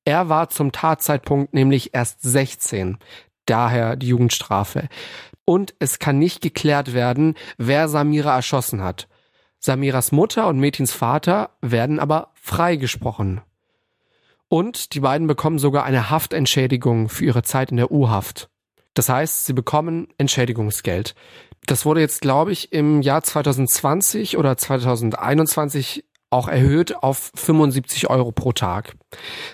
Er war zum Tatzeitpunkt nämlich erst 16. Daher die Jugendstrafe. Und es kann nicht geklärt werden, wer Samira erschossen hat. Samiras Mutter und Metins Vater werden aber freigesprochen. Und die beiden bekommen sogar eine Haftentschädigung für ihre Zeit in der U-Haft. Das heißt, sie bekommen Entschädigungsgeld. Das wurde jetzt, glaube ich, im Jahr 2020 oder 2021 auch erhöht auf 75 Euro pro Tag.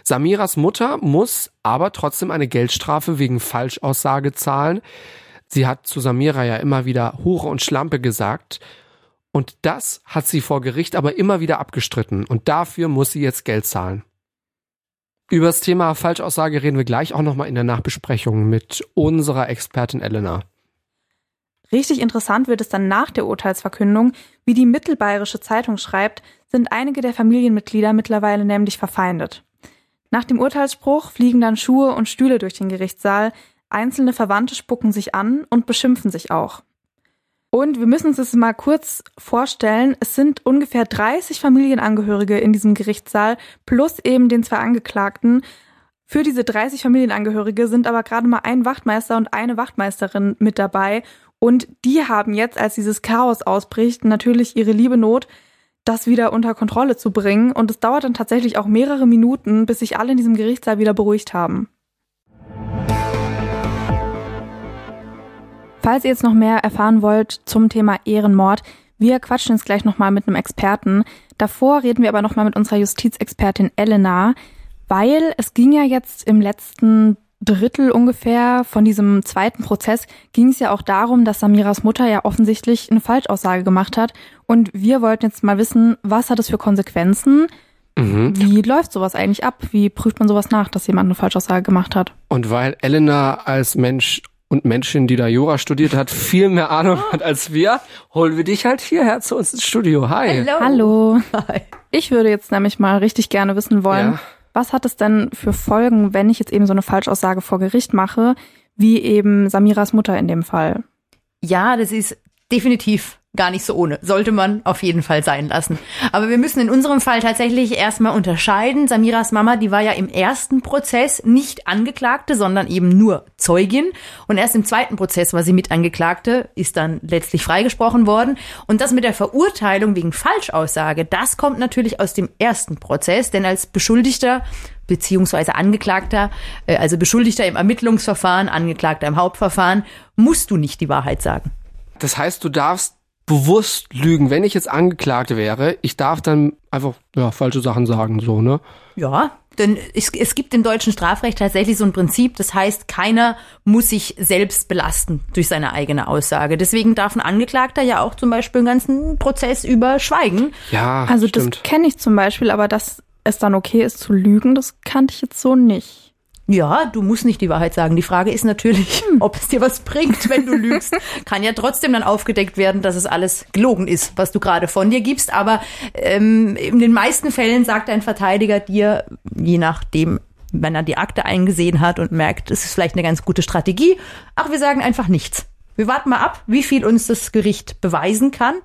Samiras Mutter muss aber trotzdem eine Geldstrafe wegen Falschaussage zahlen. Sie hat zu Samira ja immer wieder Hure und Schlampe gesagt. Und das hat sie vor Gericht aber immer wieder abgestritten. Und dafür muss sie jetzt Geld zahlen. Über das Thema Falschaussage reden wir gleich auch nochmal in der Nachbesprechung mit unserer Expertin Elena. Richtig interessant wird es dann nach der Urteilsverkündung, wie die Mittelbayerische Zeitung schreibt, sind einige der Familienmitglieder mittlerweile nämlich verfeindet. Nach dem Urteilsspruch fliegen dann Schuhe und Stühle durch den Gerichtssaal, einzelne Verwandte spucken sich an und beschimpfen sich auch. Und wir müssen uns das mal kurz vorstellen. Es sind ungefähr 30 Familienangehörige in diesem Gerichtssaal plus eben den zwei Angeklagten. Für diese 30 Familienangehörige sind aber gerade mal ein Wachtmeister und eine Wachtmeisterin mit dabei. Und die haben jetzt, als dieses Chaos ausbricht, natürlich ihre liebe Not, das wieder unter Kontrolle zu bringen. Und es dauert dann tatsächlich auch mehrere Minuten, bis sich alle in diesem Gerichtssaal wieder beruhigt haben. Falls ihr jetzt noch mehr erfahren wollt zum Thema Ehrenmord, wir quatschen jetzt gleich nochmal mit einem Experten. Davor reden wir aber nochmal mit unserer Justizexpertin Elena, weil es ging ja jetzt im letzten Drittel ungefähr von diesem zweiten Prozess ging es ja auch darum, dass Samiras Mutter ja offensichtlich eine Falschaussage gemacht hat. Und wir wollten jetzt mal wissen, was hat es für Konsequenzen? Mhm. Wie läuft sowas eigentlich ab? Wie prüft man sowas nach, dass jemand eine Falschaussage gemacht hat? Und weil Elena als Mensch und Menschen, die da Jura studiert hat, viel mehr Ahnung hat als wir, holen wir dich halt hierher zu uns ins Studio. Hi. Hello. Hallo. Hi. Ich würde jetzt nämlich mal richtig gerne wissen wollen, ja. was hat es denn für Folgen, wenn ich jetzt eben so eine Falschaussage vor Gericht mache, wie eben Samiras Mutter in dem Fall? Ja, das ist definitiv gar nicht so ohne. Sollte man auf jeden Fall sein lassen. Aber wir müssen in unserem Fall tatsächlich erstmal unterscheiden. Samiras Mama, die war ja im ersten Prozess nicht Angeklagte, sondern eben nur Zeugin. Und erst im zweiten Prozess war sie mit Angeklagte, ist dann letztlich freigesprochen worden. Und das mit der Verurteilung wegen Falschaussage, das kommt natürlich aus dem ersten Prozess, denn als Beschuldigter beziehungsweise Angeklagter, äh, also Beschuldigter im Ermittlungsverfahren, Angeklagter im Hauptverfahren, musst du nicht die Wahrheit sagen. Das heißt, du darfst bewusst lügen. Wenn ich jetzt Angeklagte wäre, ich darf dann einfach ja, falsche Sachen sagen, so, ne? Ja, denn es, es gibt im deutschen Strafrecht tatsächlich so ein Prinzip, das heißt, keiner muss sich selbst belasten durch seine eigene Aussage. Deswegen darf ein Angeklagter ja auch zum Beispiel einen ganzen Prozess überschweigen. Ja, also stimmt. das kenne ich zum Beispiel, aber dass es dann okay ist zu lügen, das kannte ich jetzt so nicht. Ja, du musst nicht die Wahrheit sagen. Die Frage ist natürlich, hm. ob es dir was bringt, wenn du lügst. Kann ja trotzdem dann aufgedeckt werden, dass es alles gelogen ist, was du gerade von dir gibst. Aber ähm, in den meisten Fällen sagt ein Verteidiger dir, je nachdem, wenn er die Akte eingesehen hat und merkt, es ist vielleicht eine ganz gute Strategie, ach, wir sagen einfach nichts. Wir warten mal ab, wie viel uns das Gericht beweisen kann.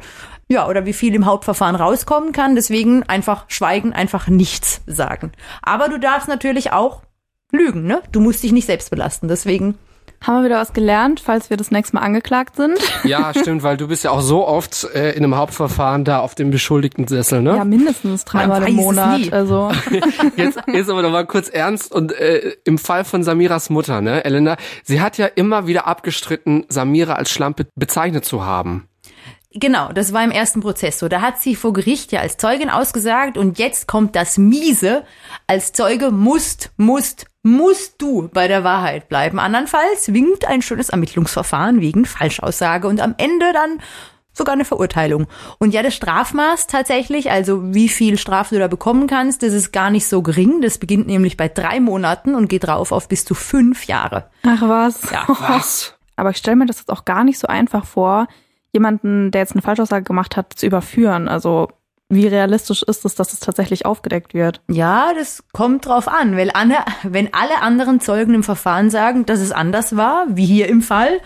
Ja, oder wie viel im Hauptverfahren rauskommen kann. Deswegen einfach schweigen, einfach nichts sagen. Aber du darfst natürlich auch lügen, ne? Du musst dich nicht selbst belasten. Deswegen haben wir wieder was gelernt, falls wir das nächste Mal angeklagt sind? Ja, stimmt, weil du bist ja auch so oft äh, in einem Hauptverfahren da auf dem beschuldigten Sessel, ne? Ja, mindestens dreimal im Monat. Also. Jetzt, jetzt aber noch mal kurz ernst und äh, im Fall von Samiras Mutter, ne, Elena, sie hat ja immer wieder abgestritten, Samira als Schlampe bezeichnet zu haben. Genau, das war im ersten Prozess so. Da hat sie vor Gericht ja als Zeugin ausgesagt und jetzt kommt das Miese. Als Zeuge musst, musst, musst du bei der Wahrheit bleiben. Andernfalls winkt ein schönes Ermittlungsverfahren wegen Falschaussage und am Ende dann sogar eine Verurteilung. Und ja, das Strafmaß tatsächlich, also wie viel Strafe du da bekommen kannst, das ist gar nicht so gering. Das beginnt nämlich bei drei Monaten und geht drauf auf bis zu fünf Jahre. Ach was. Ja, was? Aber ich stelle mir das jetzt auch gar nicht so einfach vor, jemanden, der jetzt eine Falschaussage gemacht hat, zu überführen. Also wie realistisch ist es, dass es tatsächlich aufgedeckt wird? Ja, das kommt drauf an, weil Anne, wenn alle anderen Zeugen im Verfahren sagen, dass es anders war, wie hier im Fall,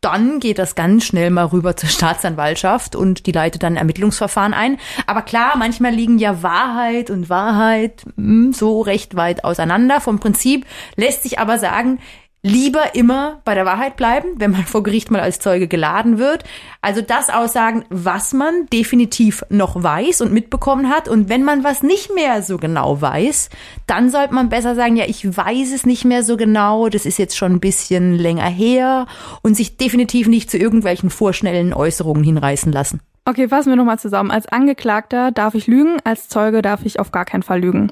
dann geht das ganz schnell mal rüber zur Staatsanwaltschaft und die leitet dann ein Ermittlungsverfahren ein. Aber klar, manchmal liegen ja Wahrheit und Wahrheit hm, so recht weit auseinander. Vom Prinzip lässt sich aber sagen, lieber immer bei der Wahrheit bleiben, wenn man vor Gericht mal als Zeuge geladen wird. Also das aussagen, was man definitiv noch weiß und mitbekommen hat. Und wenn man was nicht mehr so genau weiß, dann sollte man besser sagen, ja, ich weiß es nicht mehr so genau, das ist jetzt schon ein bisschen länger her und sich definitiv nicht zu irgendwelchen vorschnellen Äußerungen hinreißen lassen. Okay, fassen wir nochmal zusammen. Als Angeklagter darf ich lügen, als Zeuge darf ich auf gar keinen Fall lügen.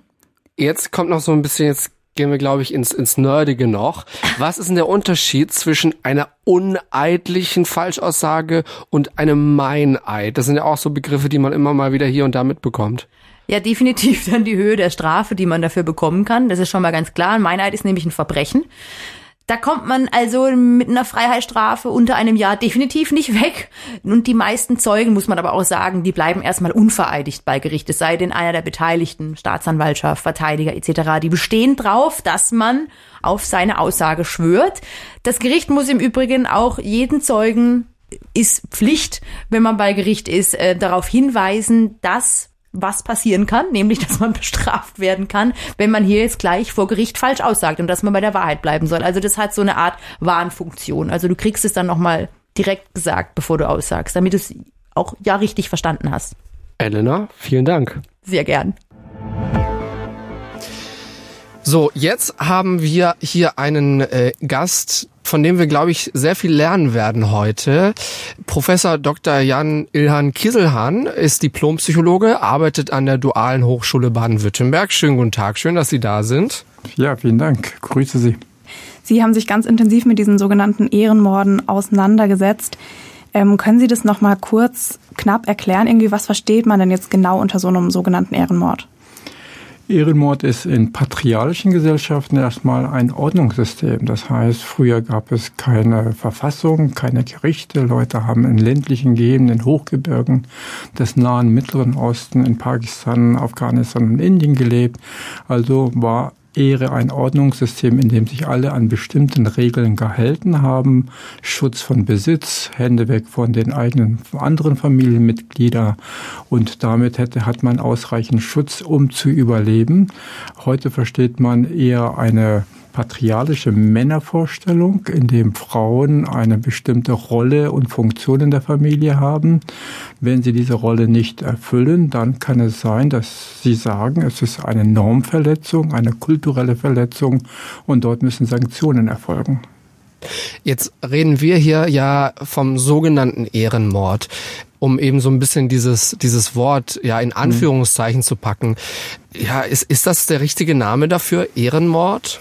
Jetzt kommt noch so ein bisschen, jetzt gehen wir, glaube ich, ins, ins Nerdige noch. Was ist denn der Unterschied zwischen einer uneidlichen Falschaussage und einem Meineid? Das sind ja auch so Begriffe, die man immer mal wieder hier und da mitbekommt. Ja, definitiv dann die Höhe der Strafe, die man dafür bekommen kann. Das ist schon mal ganz klar. Ein Meineid ist nämlich ein Verbrechen. Da kommt man also mit einer Freiheitsstrafe unter einem Jahr definitiv nicht weg. Und die meisten Zeugen, muss man aber auch sagen, die bleiben erstmal unvereidigt bei Gericht. Es sei denn, einer der Beteiligten, Staatsanwaltschaft, Verteidiger etc., die bestehen drauf, dass man auf seine Aussage schwört. Das Gericht muss im Übrigen auch jeden Zeugen ist Pflicht, wenn man bei Gericht ist, äh, darauf hinweisen, dass was passieren kann, nämlich dass man bestraft werden kann, wenn man hier jetzt gleich vor Gericht falsch aussagt und dass man bei der Wahrheit bleiben soll. Also das hat so eine Art Warnfunktion. Also du kriegst es dann nochmal direkt gesagt, bevor du aussagst, damit du es auch ja richtig verstanden hast. Elena, vielen Dank. Sehr gern. So, jetzt haben wir hier einen äh, Gast, von dem wir, glaube ich, sehr viel lernen werden heute. Professor Dr. Jan Ilhan Kieselhahn ist Diplompsychologe, arbeitet an der Dualen Hochschule Baden-Württemberg. Schönen guten Tag, schön, dass Sie da sind. Ja, vielen Dank. Grüße Sie. Sie haben sich ganz intensiv mit diesen sogenannten Ehrenmorden auseinandergesetzt. Ähm, können Sie das nochmal kurz, knapp erklären? Irgendwie, was versteht man denn jetzt genau unter so einem sogenannten Ehrenmord? Ehrenmord ist in patriarchischen Gesellschaften erstmal ein Ordnungssystem. Das heißt, früher gab es keine Verfassung, keine Gerichte. Leute haben in ländlichen Gegenden, in Hochgebirgen des nahen Mittleren Osten, in Pakistan, Afghanistan und Indien gelebt. Also war Ehre ein Ordnungssystem, in dem sich alle an bestimmten Regeln gehalten haben. Schutz von Besitz, Hände weg von den eigenen anderen Familienmitgliedern und damit hätte, hat man ausreichend Schutz, um zu überleben. Heute versteht man eher eine patriarchische Männervorstellung, in dem Frauen eine bestimmte Rolle und Funktion in der Familie haben. Wenn sie diese Rolle nicht erfüllen, dann kann es sein, dass sie sagen, es ist eine Normverletzung, eine kulturelle Verletzung und dort müssen Sanktionen erfolgen. Jetzt reden wir hier ja vom sogenannten Ehrenmord um eben so ein bisschen dieses, dieses Wort ja in Anführungszeichen mhm. zu packen. Ja, ist, ist das der richtige Name dafür? Ehrenmord?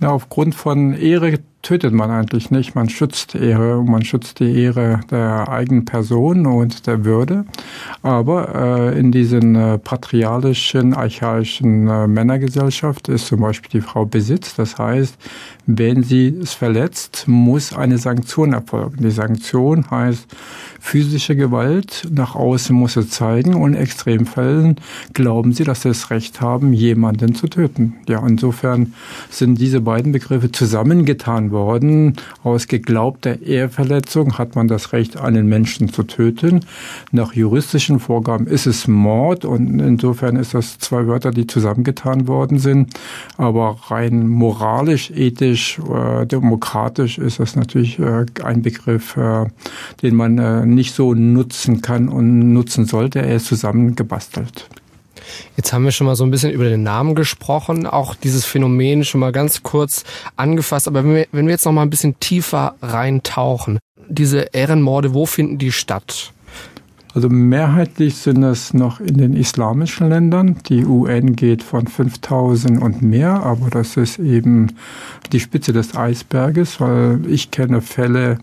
Ja, aufgrund von Ehre tötet man eigentlich nicht. Man schützt Ehre, man schützt die Ehre der eigenen Person und der Würde. Aber äh, in diesen äh, patriarchischen, archaischen äh, Männergesellschaft ist zum Beispiel die Frau Besitz. Das heißt, wenn sie es verletzt, muss eine Sanktion erfolgen. Die Sanktion heißt physische Gewalt. Nach außen muss sie zeigen und in Extremfällen glauben sie, dass sie das Recht haben, jemanden zu töten. Ja, insofern sind diese beiden Begriffe zusammengetan worden. Aus geglaubter Ehrverletzung hat man das Recht, einen Menschen zu töten. Nach juristischen Vorgaben ist es Mord und insofern ist das zwei Wörter, die zusammengetan worden sind. Aber rein moralisch, ethisch, äh, demokratisch ist das natürlich äh, ein Begriff, äh, den man nicht so nutzen kann und nutzen sollte. Er ist zusammengebastelt. Jetzt haben wir schon mal so ein bisschen über den Namen gesprochen, auch dieses Phänomen schon mal ganz kurz angefasst. Aber wenn wir, wenn wir jetzt noch mal ein bisschen tiefer reintauchen, diese Ehrenmorde, wo finden die statt? Also mehrheitlich sind es noch in den islamischen Ländern. Die UN geht von 5000 und mehr, aber das ist eben die Spitze des Eisberges, weil ich kenne Fälle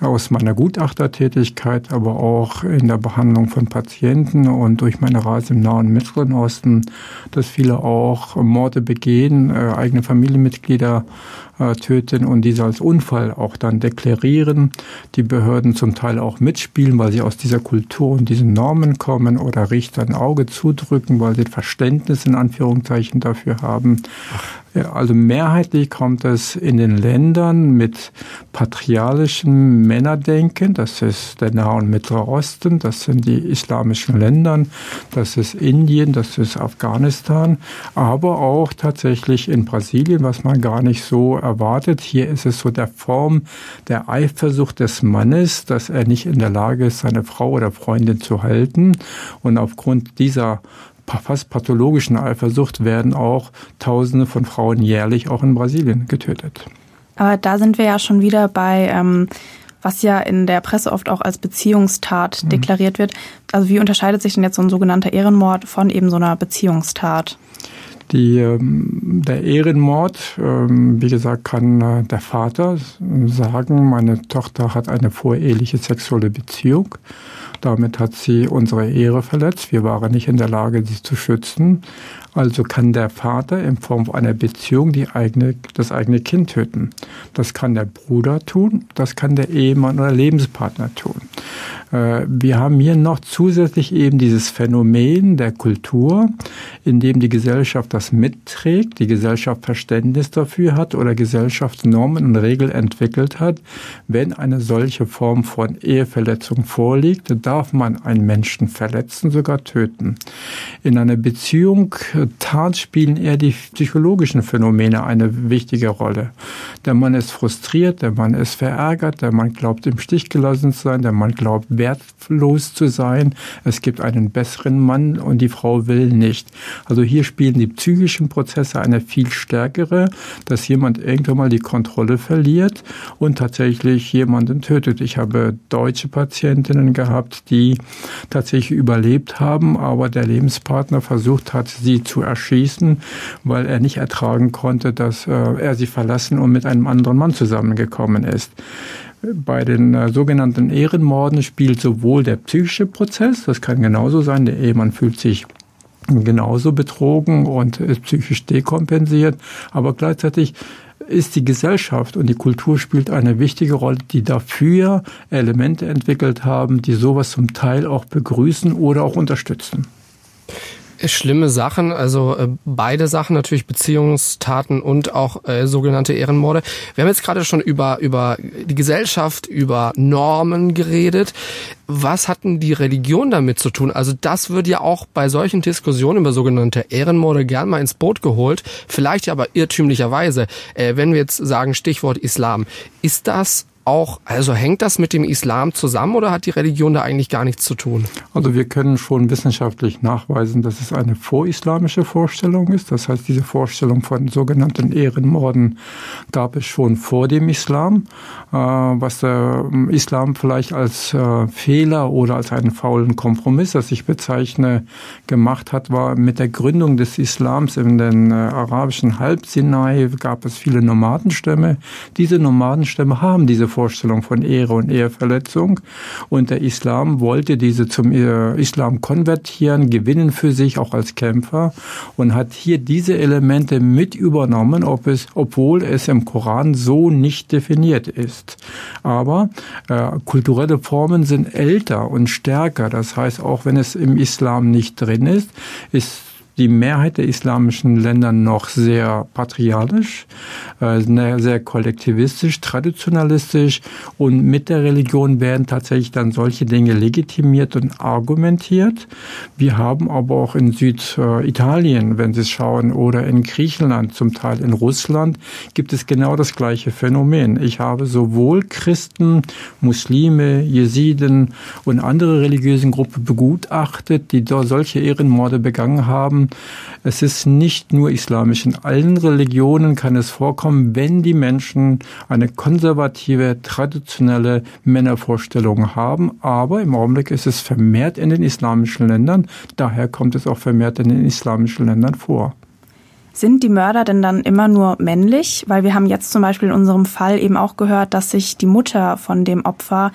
aus meiner Gutachtertätigkeit, aber auch in der Behandlung von Patienten und durch meine Reise im Nahen Mittleren Osten, dass viele auch Morde begehen, äh, eigene Familienmitglieder äh, töten und diese als Unfall auch dann deklarieren. Die Behörden zum Teil auch mitspielen, weil sie aus dieser Kultur und diesen Normen kommen oder Richter ein Auge zudrücken, weil sie Verständnis in Anführungszeichen dafür haben. Also mehrheitlich kommt es in den Ländern mit patriarchischen Männerdenken, das ist der Nahe und Mittlere Osten, das sind die islamischen Länder, das ist Indien, das ist Afghanistan, aber auch tatsächlich in Brasilien, was man gar nicht so erwartet. Hier ist es so der Form der Eifersucht des Mannes, dass er nicht in der Lage ist, seine Frau oder Freundin zu halten und aufgrund dieser fast pathologischen Eifersucht werden auch Tausende von Frauen jährlich auch in Brasilien getötet. Aber da sind wir ja schon wieder bei, ähm, was ja in der Presse oft auch als Beziehungstat mhm. deklariert wird. Also wie unterscheidet sich denn jetzt so ein sogenannter Ehrenmord von eben so einer Beziehungstat? Die, ähm, der Ehrenmord, ähm, wie gesagt, kann äh, der Vater sagen, meine Tochter hat eine voreheliche sexuelle Beziehung. Damit hat sie unsere Ehre verletzt. Wir waren nicht in der Lage, sie zu schützen. Also kann der Vater in Form einer Beziehung die eigene, das eigene Kind töten. Das kann der Bruder tun, das kann der Ehemann oder Lebenspartner tun. Äh, wir haben hier noch zusätzlich eben dieses Phänomen der Kultur, in dem die Gesellschaft das mitträgt, die Gesellschaft Verständnis dafür hat oder Gesellschaftsnormen und Regeln entwickelt hat. Wenn eine solche Form von Eheverletzung vorliegt, darf man einen Menschen verletzen, sogar töten. In einer Beziehung Tat spielen eher die psychologischen Phänomene eine wichtige Rolle. Der Mann ist frustriert, der Mann ist verärgert, der Mann glaubt im Stich gelassen zu sein, der Mann glaubt wertlos zu sein. Es gibt einen besseren Mann und die Frau will nicht. Also hier spielen die psychischen Prozesse eine viel stärkere, dass jemand irgendwann mal die Kontrolle verliert und tatsächlich jemanden tötet. Ich habe deutsche Patientinnen gehabt, die tatsächlich überlebt haben, aber der Lebenspartner versucht hat, sie zu erschießen, weil er nicht ertragen konnte, dass äh, er sie verlassen und mit einem anderen Mann zusammengekommen ist. Bei den äh, sogenannten Ehrenmorden spielt sowohl der psychische Prozess, das kann genauso sein, der Ehemann fühlt sich genauso betrogen und ist psychisch dekompensiert, aber gleichzeitig ist die Gesellschaft und die Kultur spielt eine wichtige Rolle, die dafür Elemente entwickelt haben, die sowas zum Teil auch begrüßen oder auch unterstützen schlimme Sachen, also äh, beide Sachen natürlich Beziehungstaten und auch äh, sogenannte Ehrenmorde. Wir haben jetzt gerade schon über über die Gesellschaft, über Normen geredet. Was hatten die Religion damit zu tun? Also das wird ja auch bei solchen Diskussionen über sogenannte Ehrenmorde gern mal ins Boot geholt, vielleicht aber irrtümlicherweise. Äh, wenn wir jetzt sagen Stichwort Islam, ist das auch, also hängt das mit dem Islam zusammen oder hat die Religion da eigentlich gar nichts zu tun? Also wir können schon wissenschaftlich nachweisen, dass es eine vorislamische Vorstellung ist. Das heißt, diese Vorstellung von sogenannten Ehrenmorden gab es schon vor dem Islam. Äh, was der ähm, Islam vielleicht als äh, Fehler oder als einen faulen Kompromiss, das ich bezeichne, gemacht hat, war mit der Gründung des Islams in den äh, arabischen Halbsinai gab es viele Nomadenstämme. Diese Nomadenstämme haben diese Vorstellung von Ehre und Eheverletzung. Und der Islam wollte diese zum Islam konvertieren, gewinnen für sich, auch als Kämpfer und hat hier diese Elemente mit übernommen, ob es, obwohl es im Koran so nicht definiert ist. Aber äh, kulturelle Formen sind älter und stärker. Das heißt, auch wenn es im Islam nicht drin ist, ist die Mehrheit der islamischen Länder noch sehr patriarchisch, äh, sehr kollektivistisch, traditionalistisch und mit der Religion werden tatsächlich dann solche Dinge legitimiert und argumentiert. Wir haben aber auch in Süditalien, wenn Sie schauen, oder in Griechenland, zum Teil in Russland, gibt es genau das gleiche Phänomen. Ich habe sowohl Christen, Muslime, Jesiden und andere religiösen Gruppen begutachtet, die da solche Ehrenmorde begangen haben es ist nicht nur islamisch. In allen Religionen kann es vorkommen, wenn die Menschen eine konservative, traditionelle Männervorstellung haben. Aber im Augenblick ist es vermehrt in den islamischen Ländern. Daher kommt es auch vermehrt in den islamischen Ländern vor. Sind die Mörder denn dann immer nur männlich? Weil wir haben jetzt zum Beispiel in unserem Fall eben auch gehört, dass sich die Mutter von dem Opfer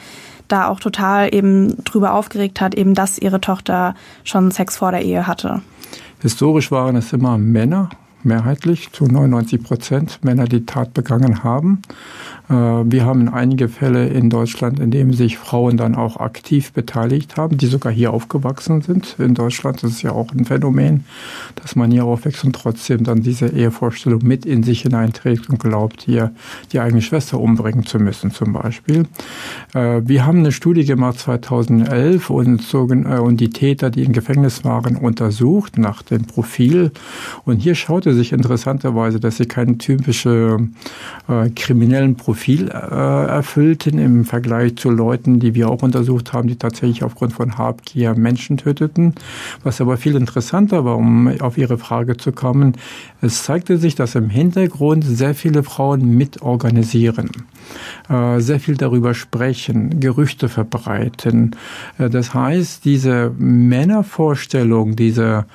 da auch total eben drüber aufgeregt hat, eben dass ihre Tochter schon Sex vor der Ehe hatte. Historisch waren es immer Männer, mehrheitlich zu 99 Prozent Männer die Tat begangen haben. Äh, wir haben einige Fälle in Deutschland, in denen sich Frauen dann auch aktiv beteiligt haben, die sogar hier aufgewachsen sind. In Deutschland ist ja auch ein Phänomen, dass man hier aufwächst und trotzdem dann diese Ehevorstellung mit in sich hineinträgt und glaubt, hier die eigene Schwester umbringen zu müssen zum Beispiel. Äh, wir haben eine Studie gemacht 2011 und, äh, und die Täter, die im Gefängnis waren, untersucht nach dem Profil. Und hier schaute sich interessanterweise, dass sie keine typische kriminellen Profil Profil äh, erfüllten im Vergleich zu Leuten, die wir auch untersucht haben, die tatsächlich aufgrund von Habgier Menschen töteten. Was aber viel interessanter war, um auf Ihre Frage zu kommen, es zeigte sich, dass im Hintergrund sehr viele Frauen mitorganisieren, sehr viel darüber sprechen, Gerüchte verbreiten. Äh, das heißt, diese Männervorstellung, diese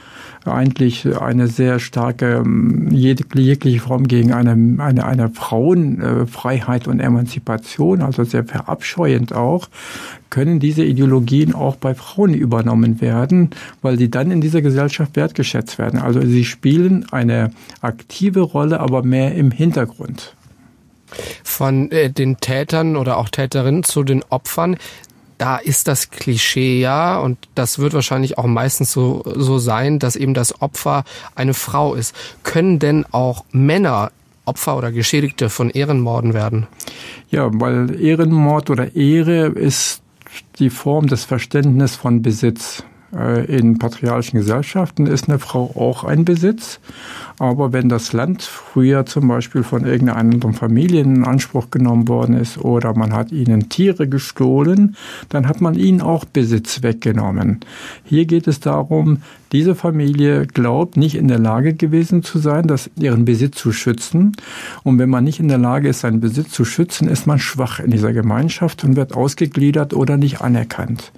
eigentlich eine sehr starke ähm, jegliche Form gegen eine, eine, eine Frauenfreiheit und Emanzipation, also sehr verabscheuend auch, können diese Ideologien auch bei Frauen übernommen werden, weil sie dann in dieser Gesellschaft wertgeschätzt werden. Also sie spielen eine aktive Rolle, aber mehr im Hintergrund von äh, den Tätern oder auch Täterinnen zu den Opfern da ist das Klischee ja, und das wird wahrscheinlich auch meistens so, so sein, dass eben das Opfer eine Frau ist. Können denn auch Männer Opfer oder Geschädigte von Ehrenmorden werden? Ja, weil Ehrenmord oder Ehre ist die Form des Verständnisses von Besitz. Äh, in patriarchischen Gesellschaften ist eine Frau auch ein Besitz. Aber wenn das Land früher zum Beispiel von irgendeiner anderen Familie in Anspruch genommen worden ist oder man hat ihnen Tiere gestohlen, dann hat man ihnen auch Besitz weggenommen. Hier geht es darum, diese Familie glaubt, nicht in der Lage gewesen zu sein, das, ihren Besitz zu schützen. Und wenn man nicht in der Lage ist, seinen Besitz zu schützen, ist man schwach in dieser Gemeinschaft und wird ausgegliedert oder nicht anerkannt.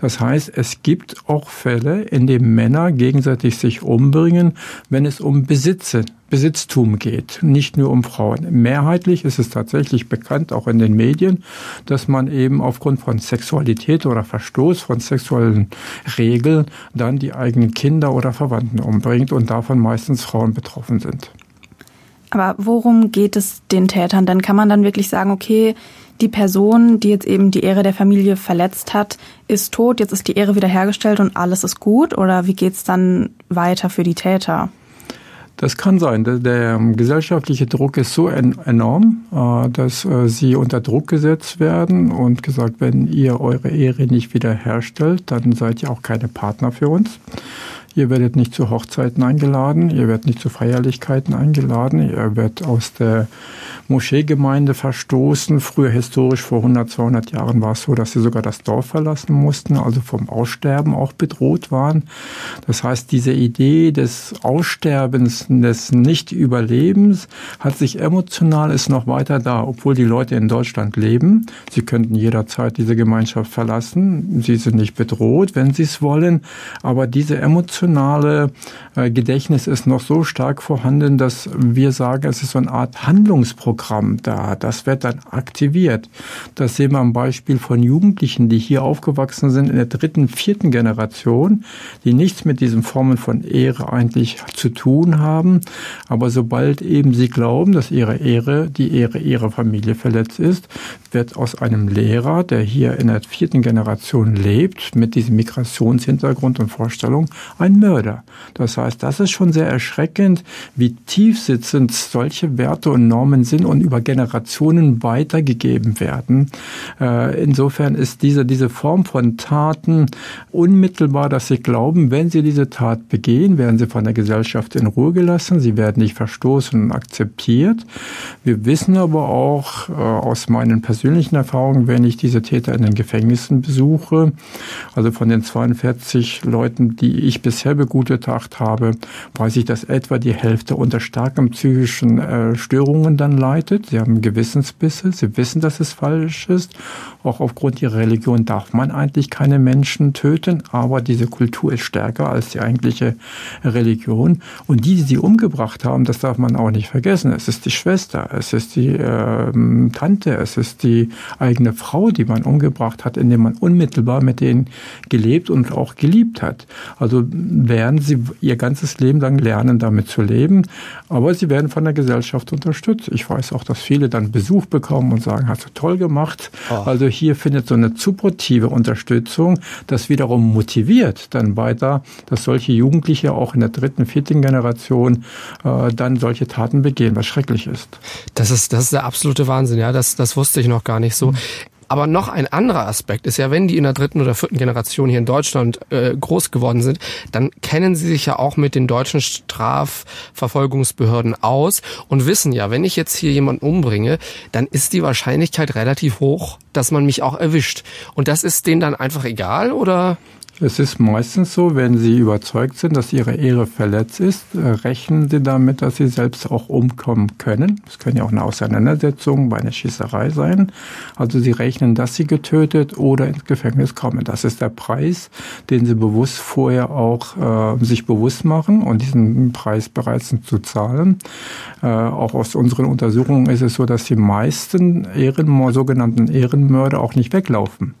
Das heißt, es gibt auch Fälle, in denen Männer gegenseitig sich umbringen, wenn es um Besitze Besitztum geht, nicht nur um Frauen. Mehrheitlich ist es tatsächlich bekannt, auch in den Medien, dass man eben aufgrund von Sexualität oder Verstoß von sexuellen Regeln dann die eigenen Kinder oder Verwandten umbringt und davon meistens Frauen betroffen sind. Aber worum geht es den Tätern? Dann kann man dann wirklich sagen, okay, die Person, die jetzt eben die Ehre der Familie verletzt hat, ist tot, jetzt ist die Ehre wiederhergestellt und alles ist gut? Oder wie geht's dann weiter für die Täter? Das kann sein. Der, der gesellschaftliche Druck ist so en enorm, äh, dass äh, sie unter Druck gesetzt werden und gesagt, wenn ihr eure Ehre nicht wiederherstellt, dann seid ihr auch keine Partner für uns. Ihr werdet nicht zu Hochzeiten eingeladen, ihr werdet nicht zu Feierlichkeiten eingeladen, ihr werdet aus der Moscheegemeinde verstoßen. Früher historisch vor 100, 200 Jahren war es so, dass sie sogar das Dorf verlassen mussten, also vom Aussterben auch bedroht waren. Das heißt, diese Idee des Aussterbens, des Nicht-Überlebens hat sich emotional ist noch weiter da, obwohl die Leute in Deutschland leben. Sie könnten jederzeit diese Gemeinschaft verlassen. Sie sind nicht bedroht, wenn sie es wollen. Aber diese emotionale äh, Gedächtnis ist noch so stark vorhanden, dass wir sagen, es ist so eine Art Handlungsprogramm Programm da. Das wird dann aktiviert. Das sehen wir am Beispiel von Jugendlichen, die hier aufgewachsen sind in der dritten, vierten Generation, die nichts mit diesen Formen von Ehre eigentlich zu tun haben. Aber sobald eben sie glauben, dass ihre Ehre, die Ehre ihrer Familie verletzt ist, wird aus einem Lehrer, der hier in der vierten Generation lebt, mit diesem Migrationshintergrund und Vorstellung, ein Mörder. Das heißt, das ist schon sehr erschreckend, wie tiefsitzend solche Werte und Normen sind und über Generationen weitergegeben werden. Äh, insofern ist diese, diese Form von Taten unmittelbar, dass sie glauben, wenn sie diese Tat begehen, werden sie von der Gesellschaft in Ruhe gelassen, sie werden nicht verstoßen und akzeptiert. Wir wissen aber auch äh, aus meinen persönlichen Erfahrungen, wenn ich diese Täter in den Gefängnissen besuche, also von den 42 Leuten, die ich bisher begutachtet habe, weiß ich, dass etwa die Hälfte unter starken psychischen äh, Störungen dann leidet sie haben Gewissensbisse, sie wissen, dass es falsch ist. Auch aufgrund ihrer Religion darf man eigentlich keine Menschen töten, aber diese Kultur ist stärker als die eigentliche Religion. Und die, die sie umgebracht haben, das darf man auch nicht vergessen. Es ist die Schwester, es ist die äh, Tante, es ist die eigene Frau, die man umgebracht hat, indem man unmittelbar mit denen gelebt und auch geliebt hat. Also werden sie ihr ganzes Leben lang lernen, damit zu leben, aber sie werden von der Gesellschaft unterstützt. Ich weiß auch, dass viele dann Besuch bekommen und sagen, hast du toll gemacht. Oh. Also hier findet so eine supportive Unterstützung, das wiederum motiviert dann weiter, dass solche Jugendliche auch in der dritten, vierten Generation äh, dann solche Taten begehen, was schrecklich ist. Das ist, das ist der absolute Wahnsinn, ja. Das, das wusste ich noch gar nicht so. Aber noch ein anderer Aspekt ist ja, wenn die in der dritten oder vierten Generation hier in Deutschland äh, groß geworden sind, dann kennen sie sich ja auch mit den deutschen Strafverfolgungsbehörden aus und wissen ja, wenn ich jetzt hier jemanden umbringe, dann ist die Wahrscheinlichkeit relativ hoch, dass man mich auch erwischt. Und das ist denen dann einfach egal oder? Es ist meistens so, wenn Sie überzeugt sind, dass Ihre Ehre verletzt ist, äh, rechnen Sie damit, dass Sie selbst auch umkommen können. Es können ja auch eine Auseinandersetzung bei einer Schießerei sein. Also Sie rechnen, dass Sie getötet oder ins Gefängnis kommen. Das ist der Preis, den Sie bewusst vorher auch äh, sich bewusst machen und diesen Preis bereit sind zu zahlen. Äh, auch aus unseren Untersuchungen ist es so, dass die meisten Ehrenmörder, sogenannten Ehrenmörder auch nicht weglaufen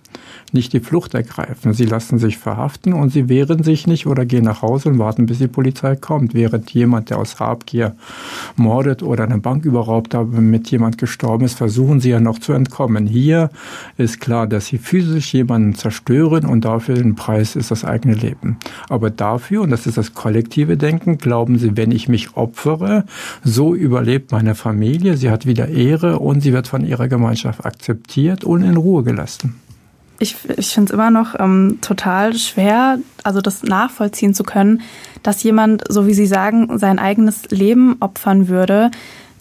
nicht die Flucht ergreifen. Sie lassen sich verhaften und sie wehren sich nicht oder gehen nach Hause und warten, bis die Polizei kommt. Während jemand, der aus Habgier mordet oder eine Bank überraubt, aber mit jemand gestorben ist, versuchen sie ja noch zu entkommen. Hier ist klar, dass sie physisch jemanden zerstören und dafür den Preis ist das eigene Leben. Aber dafür, und das ist das kollektive Denken, glauben sie, wenn ich mich opfere, so überlebt meine Familie, sie hat wieder Ehre und sie wird von ihrer Gemeinschaft akzeptiert und in Ruhe gelassen ich, ich finde es immer noch ähm, total schwer, also das nachvollziehen zu können, dass jemand, so wie Sie sagen, sein eigenes Leben opfern würde,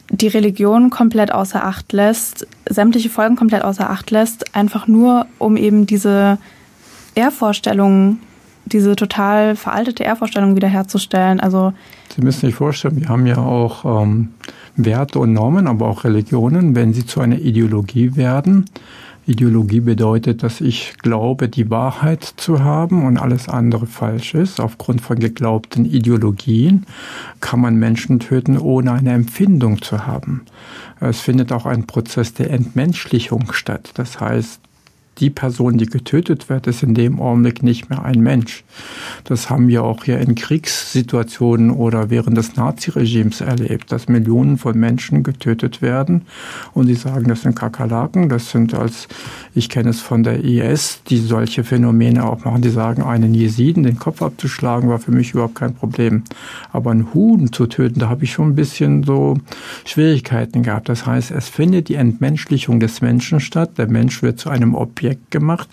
die Religion komplett außer Acht lässt, sämtliche Folgen komplett außer Acht lässt, einfach nur um eben diese Ehrvorstellung, diese total veraltete Ehrvorstellung wiederherzustellen. Also Sie müssen sich vorstellen, wir haben ja auch ähm, Werte und Normen, aber auch Religionen, wenn sie zu einer Ideologie werden Ideologie bedeutet, dass ich glaube, die Wahrheit zu haben und alles andere falsch ist. Aufgrund von geglaubten Ideologien kann man Menschen töten, ohne eine Empfindung zu haben. Es findet auch ein Prozess der Entmenschlichung statt. Das heißt, die Person, die getötet wird, ist in dem Augenblick nicht mehr ein Mensch. Das haben wir auch hier in Kriegssituationen oder während des Naziregimes erlebt, dass Millionen von Menschen getötet werden und die sagen, das sind Kakerlaken, das sind als, ich kenne es von der IS, die solche Phänomene auch machen, die sagen, einen Jesiden den Kopf abzuschlagen war für mich überhaupt kein Problem. Aber einen Huhn zu töten, da habe ich schon ein bisschen so Schwierigkeiten gehabt. Das heißt, es findet die Entmenschlichung des Menschen statt. Der Mensch wird zu einem Objekt Objekt gemacht.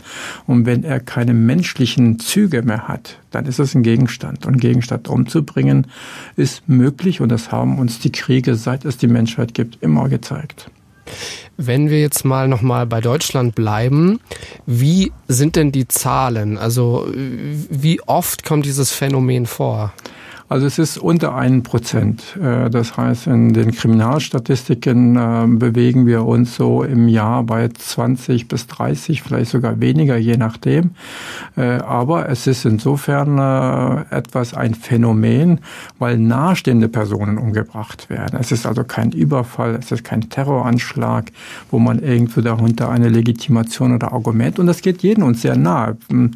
Und wenn er keine menschlichen Züge mehr hat, dann ist es ein Gegenstand. Und Gegenstand umzubringen ist möglich. Und das haben uns die Kriege, seit es die Menschheit gibt, immer gezeigt. Wenn wir jetzt mal nochmal bei Deutschland bleiben, wie sind denn die Zahlen? Also wie oft kommt dieses Phänomen vor? Also es ist unter einem Prozent. Äh, das heißt, in den Kriminalstatistiken äh, bewegen wir uns so im Jahr bei 20 bis 30, vielleicht sogar weniger, je nachdem. Äh, aber es ist insofern etwas ein Phänomen, weil nahestehende Personen umgebracht werden. Es ist also kein Überfall, es ist kein Terroranschlag, wo man irgendwo darunter eine Legitimation oder Argument, und das geht jedem uns sehr nahe. Hm,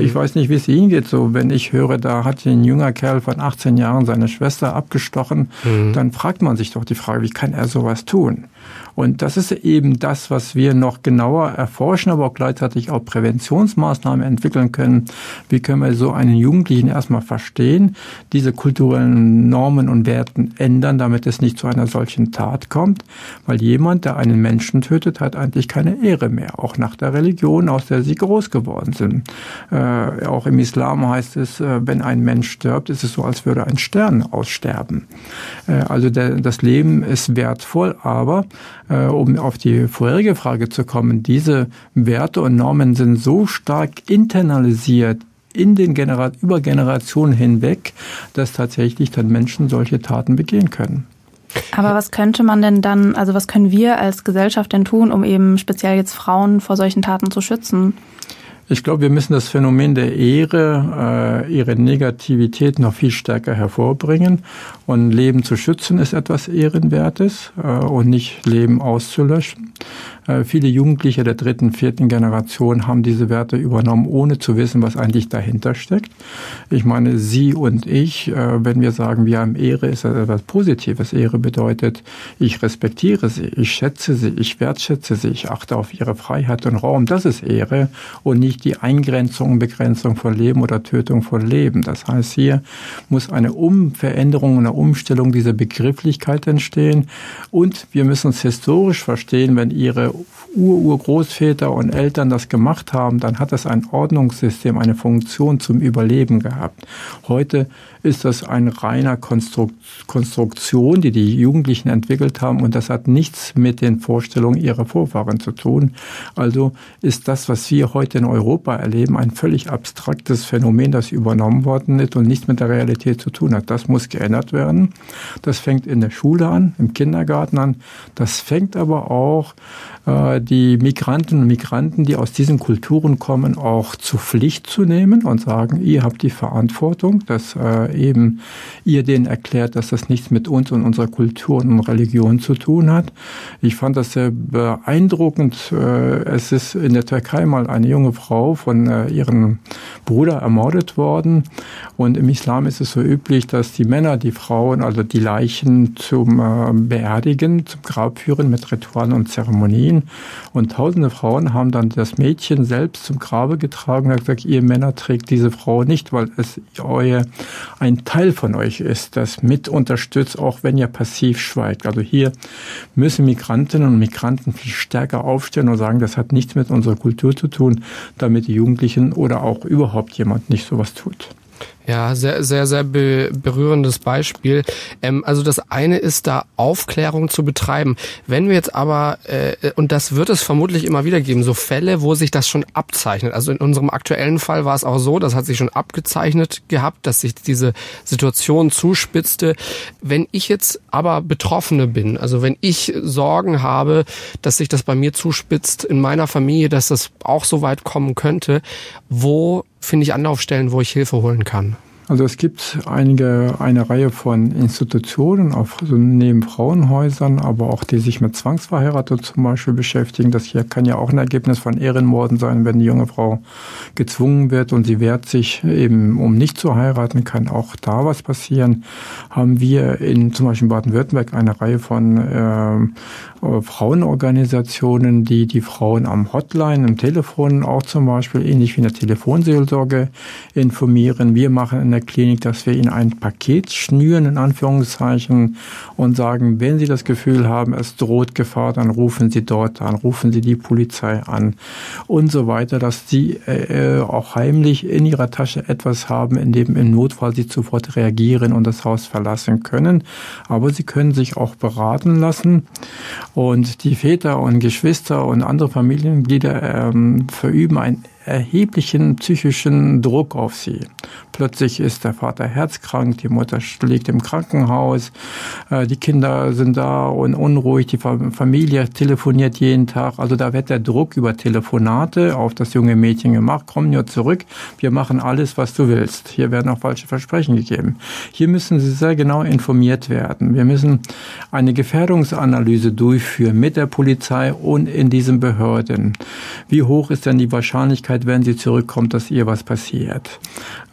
ich weiß nicht, wie es Ihnen geht, so wenn ich höre, da hat ein junger Kerl von 18 Jahren seine Schwester abgestochen, mhm. dann fragt man sich doch die Frage, wie kann er sowas tun? Und das ist eben das, was wir noch genauer erforschen, aber auch gleichzeitig auch Präventionsmaßnahmen entwickeln können. Wie können wir so einen Jugendlichen erstmal verstehen, diese kulturellen Normen und Werten ändern, damit es nicht zu einer solchen Tat kommt? Weil jemand, der einen Menschen tötet, hat eigentlich keine Ehre mehr, auch nach der Religion, aus der sie groß geworden sind. Äh, auch im Islam heißt es, äh, wenn ein Mensch stirbt, ist es so, als würde ein Stern aussterben. Äh, also der, das Leben ist wertvoll, aber äh, um auf die vorherige Frage zu kommen, diese Werte und Normen sind so stark internalisiert in den Genera über Generationen hinweg, dass tatsächlich dann Menschen solche Taten begehen können. Aber was könnte man denn dann, also was können wir als Gesellschaft denn tun, um eben speziell jetzt Frauen vor solchen Taten zu schützen? Ich glaube, wir müssen das Phänomen der Ehre, äh, ihre Negativität noch viel stärker hervorbringen. Und Leben zu schützen ist etwas Ehrenwertes äh, und nicht Leben auszulöschen. Äh, viele Jugendliche der dritten, vierten Generation haben diese Werte übernommen, ohne zu wissen, was eigentlich dahinter steckt. Ich meine, Sie und ich, äh, wenn wir sagen, wir haben Ehre, ist das etwas Positives. Ehre bedeutet, ich respektiere Sie, ich schätze Sie, ich wertschätze Sie, ich achte auf Ihre Freiheit und Raum. Das ist Ehre und nicht nicht die Eingrenzung und Begrenzung von Leben oder Tötung von Leben. Das heißt, hier muss eine Umveränderung, eine Umstellung dieser Begrifflichkeit entstehen. Und wir müssen es historisch verstehen, wenn Ihre Ur-Urgroßväter und Eltern das gemacht haben, dann hat das ein Ordnungssystem, eine Funktion zum Überleben gehabt. Heute ist das eine reiner Konstrukt Konstruktion, die die Jugendlichen entwickelt haben und das hat nichts mit den Vorstellungen ihrer Vorfahren zu tun. Also ist das, was wir heute in Europa erleben, ein völlig abstraktes Phänomen, das übernommen worden ist und nichts mit der Realität zu tun hat. Das muss geändert werden. Das fängt in der Schule an, im Kindergarten an. Das fängt aber auch die Migranten und Migranten, die aus diesen Kulturen kommen, auch zur Pflicht zu nehmen und sagen, ihr habt die Verantwortung, dass äh, eben ihr denen erklärt, dass das nichts mit uns und unserer Kultur und Religion zu tun hat. Ich fand das sehr beeindruckend. Äh, es ist in der Türkei mal eine junge Frau von ihrem Bruder ermordet worden und im Islam ist es so üblich, dass die Männer die Frauen, also die Leichen zum Beerdigen, zum Grab führen mit Ritualen und Zeremonien. Und tausende Frauen haben dann das Mädchen selbst zum Grabe getragen und gesagt, ihr Männer trägt diese Frau nicht, weil es euer, ein Teil von euch ist, das mit unterstützt, auch wenn ihr passiv schweigt. Also hier müssen Migrantinnen und Migranten viel stärker aufstehen und sagen, das hat nichts mit unserer Kultur zu tun, damit die Jugendlichen oder auch überhaupt jemand nicht sowas tut. Ja, sehr, sehr, sehr be berührendes Beispiel. Ähm, also das eine ist da Aufklärung zu betreiben. Wenn wir jetzt aber, äh, und das wird es vermutlich immer wieder geben, so Fälle, wo sich das schon abzeichnet. Also in unserem aktuellen Fall war es auch so, das hat sich schon abgezeichnet gehabt, dass sich diese Situation zuspitzte. Wenn ich jetzt aber Betroffene bin, also wenn ich Sorgen habe, dass sich das bei mir zuspitzt in meiner Familie, dass das auch so weit kommen könnte, wo finde ich Anlaufstellen, wo ich Hilfe holen kann? Also es gibt einige, eine Reihe von Institutionen, auch so neben Frauenhäusern, aber auch die sich mit Zwangsverheiratung zum Beispiel beschäftigen. Das hier kann ja auch ein Ergebnis von Ehrenmorden sein, wenn die junge Frau gezwungen wird und sie wehrt sich eben, um nicht zu heiraten, kann auch da was passieren. Haben wir in zum Beispiel Baden-Württemberg eine Reihe von äh, äh, Frauenorganisationen, die die Frauen am Hotline, im Telefon auch zum Beispiel, ähnlich wie in der Telefonseelsorge informieren. Wir machen in der Klinik, dass wir ihnen ein Paket schnüren, in Anführungszeichen, und sagen, wenn Sie das Gefühl haben, es droht Gefahr, dann rufen Sie dort an, rufen Sie die Polizei an und so weiter, dass Sie äh, auch heimlich in Ihrer Tasche etwas haben, in dem im Notfall Sie sofort reagieren und das Haus verlassen können. Aber Sie können sich auch beraten lassen und die Väter und Geschwister und andere Familienmitglieder ähm, verüben ein erheblichen psychischen Druck auf sie. Plötzlich ist der Vater herzkrank, die Mutter liegt im Krankenhaus, äh, die Kinder sind da und unruhig, die Familie telefoniert jeden Tag. Also da wird der Druck über Telefonate auf das junge Mädchen gemacht. Komm nur zurück, wir machen alles, was du willst. Hier werden auch falsche Versprechen gegeben. Hier müssen sie sehr genau informiert werden. Wir müssen eine Gefährdungsanalyse durchführen mit der Polizei und in diesen Behörden. Wie hoch ist denn die Wahrscheinlichkeit, Sicherheit, wenn sie zurückkommt, dass ihr was passiert.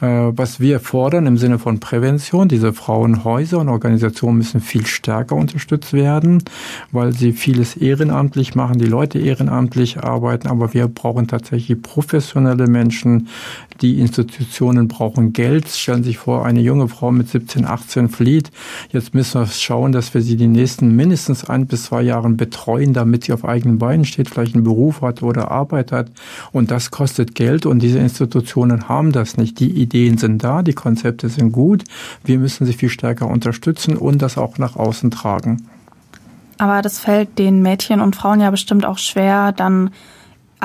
Äh, was wir fordern im Sinne von Prävention, diese Frauenhäuser und Organisationen müssen viel stärker unterstützt werden, weil sie vieles ehrenamtlich machen, die Leute ehrenamtlich arbeiten, aber wir brauchen tatsächlich professionelle Menschen. Die Institutionen brauchen Geld. Stellen Sie sich vor, eine junge Frau mit 17, 18 flieht. Jetzt müssen wir schauen, dass wir sie die nächsten mindestens ein bis zwei Jahren betreuen, damit sie auf eigenen Beinen steht, vielleicht einen Beruf hat oder Arbeit hat. Und das kostet kostet Geld und diese Institutionen haben das nicht. Die Ideen sind da, die Konzepte sind gut. Wir müssen sie viel stärker unterstützen und das auch nach außen tragen. Aber das fällt den Mädchen und Frauen ja bestimmt auch schwer, dann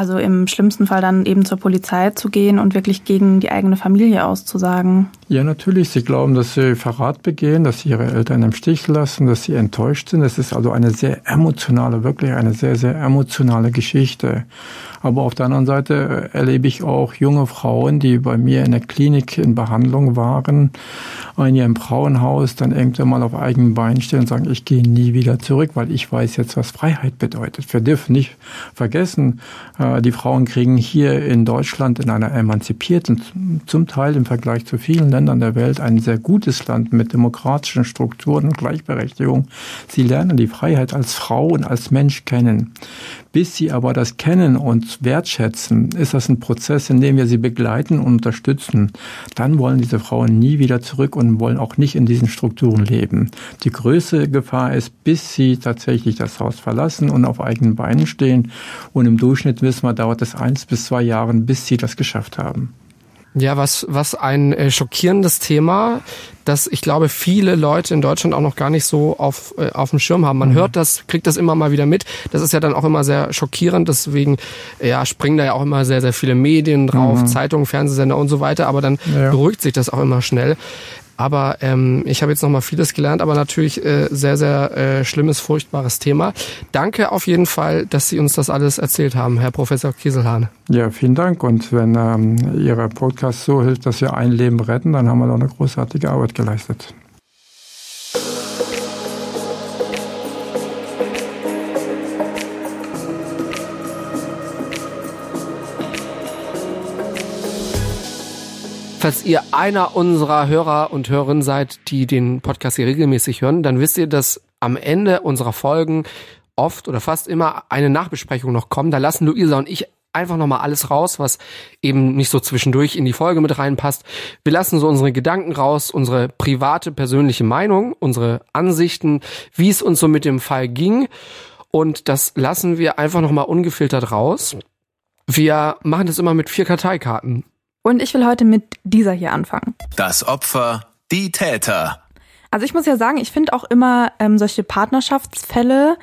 also im schlimmsten Fall dann eben zur Polizei zu gehen und wirklich gegen die eigene Familie auszusagen. Ja, natürlich. Sie glauben, dass sie Verrat begehen, dass sie ihre Eltern im Stich lassen, dass sie enttäuscht sind. Es ist also eine sehr emotionale, wirklich eine sehr, sehr emotionale Geschichte. Aber auf der anderen Seite erlebe ich auch junge Frauen, die bei mir in der Klinik in Behandlung waren, ein Jahr im Frauenhaus, dann irgendwann mal auf eigenen Beinen stehen und sagen, ich gehe nie wieder zurück, weil ich weiß jetzt, was Freiheit bedeutet. Wir dürfen nicht vergessen, äh, äh, die Frauen kriegen hier in Deutschland in einer emanzipierten, zum Teil im Vergleich zu vielen Ländern der Welt, ein sehr gutes Land mit demokratischen Strukturen und Gleichberechtigung. Sie lernen die Freiheit als Frau und als Mensch kennen. Bis sie aber das kennen und wertschätzen, ist das ein Prozess, in dem wir sie begleiten und unterstützen. Dann wollen diese Frauen nie wieder zurück und wollen auch nicht in diesen Strukturen leben. Die größte Gefahr ist, bis sie tatsächlich das Haus verlassen und auf eigenen Beinen stehen. Und im Durchschnitt wir, dauert es eins bis zwei Jahre, bis sie das geschafft haben. Ja, was, was ein äh, schockierendes Thema, das ich glaube viele Leute in Deutschland auch noch gar nicht so auf, äh, auf dem Schirm haben. Man mhm. hört das, kriegt das immer mal wieder mit. Das ist ja dann auch immer sehr schockierend, deswegen ja, springen da ja auch immer sehr, sehr viele Medien drauf, mhm. Zeitungen, Fernsehsender und so weiter, aber dann ja. beruhigt sich das auch immer schnell. Aber ähm, ich habe jetzt noch mal vieles gelernt, aber natürlich äh, sehr, sehr äh, schlimmes, furchtbares Thema. Danke auf jeden Fall, dass Sie uns das alles erzählt haben, Herr Professor Kieselhahn. Ja, vielen Dank. Und wenn ähm, Ihre Podcast so hilft, dass wir ein Leben retten, dann haben wir doch eine großartige Arbeit geleistet. Falls ihr einer unserer Hörer und Hörerinnen seid, die den Podcast hier regelmäßig hören, dann wisst ihr, dass am Ende unserer Folgen oft oder fast immer eine Nachbesprechung noch kommt. Da lassen Luisa und ich einfach nochmal alles raus, was eben nicht so zwischendurch in die Folge mit reinpasst. Wir lassen so unsere Gedanken raus, unsere private, persönliche Meinung, unsere Ansichten, wie es uns so mit dem Fall ging. Und das lassen wir einfach nochmal ungefiltert raus. Wir machen das immer mit vier Karteikarten. Und ich will heute mit dieser hier anfangen. Das Opfer, die Täter. Also ich muss ja sagen, ich finde auch immer ähm, solche Partnerschaftsfälle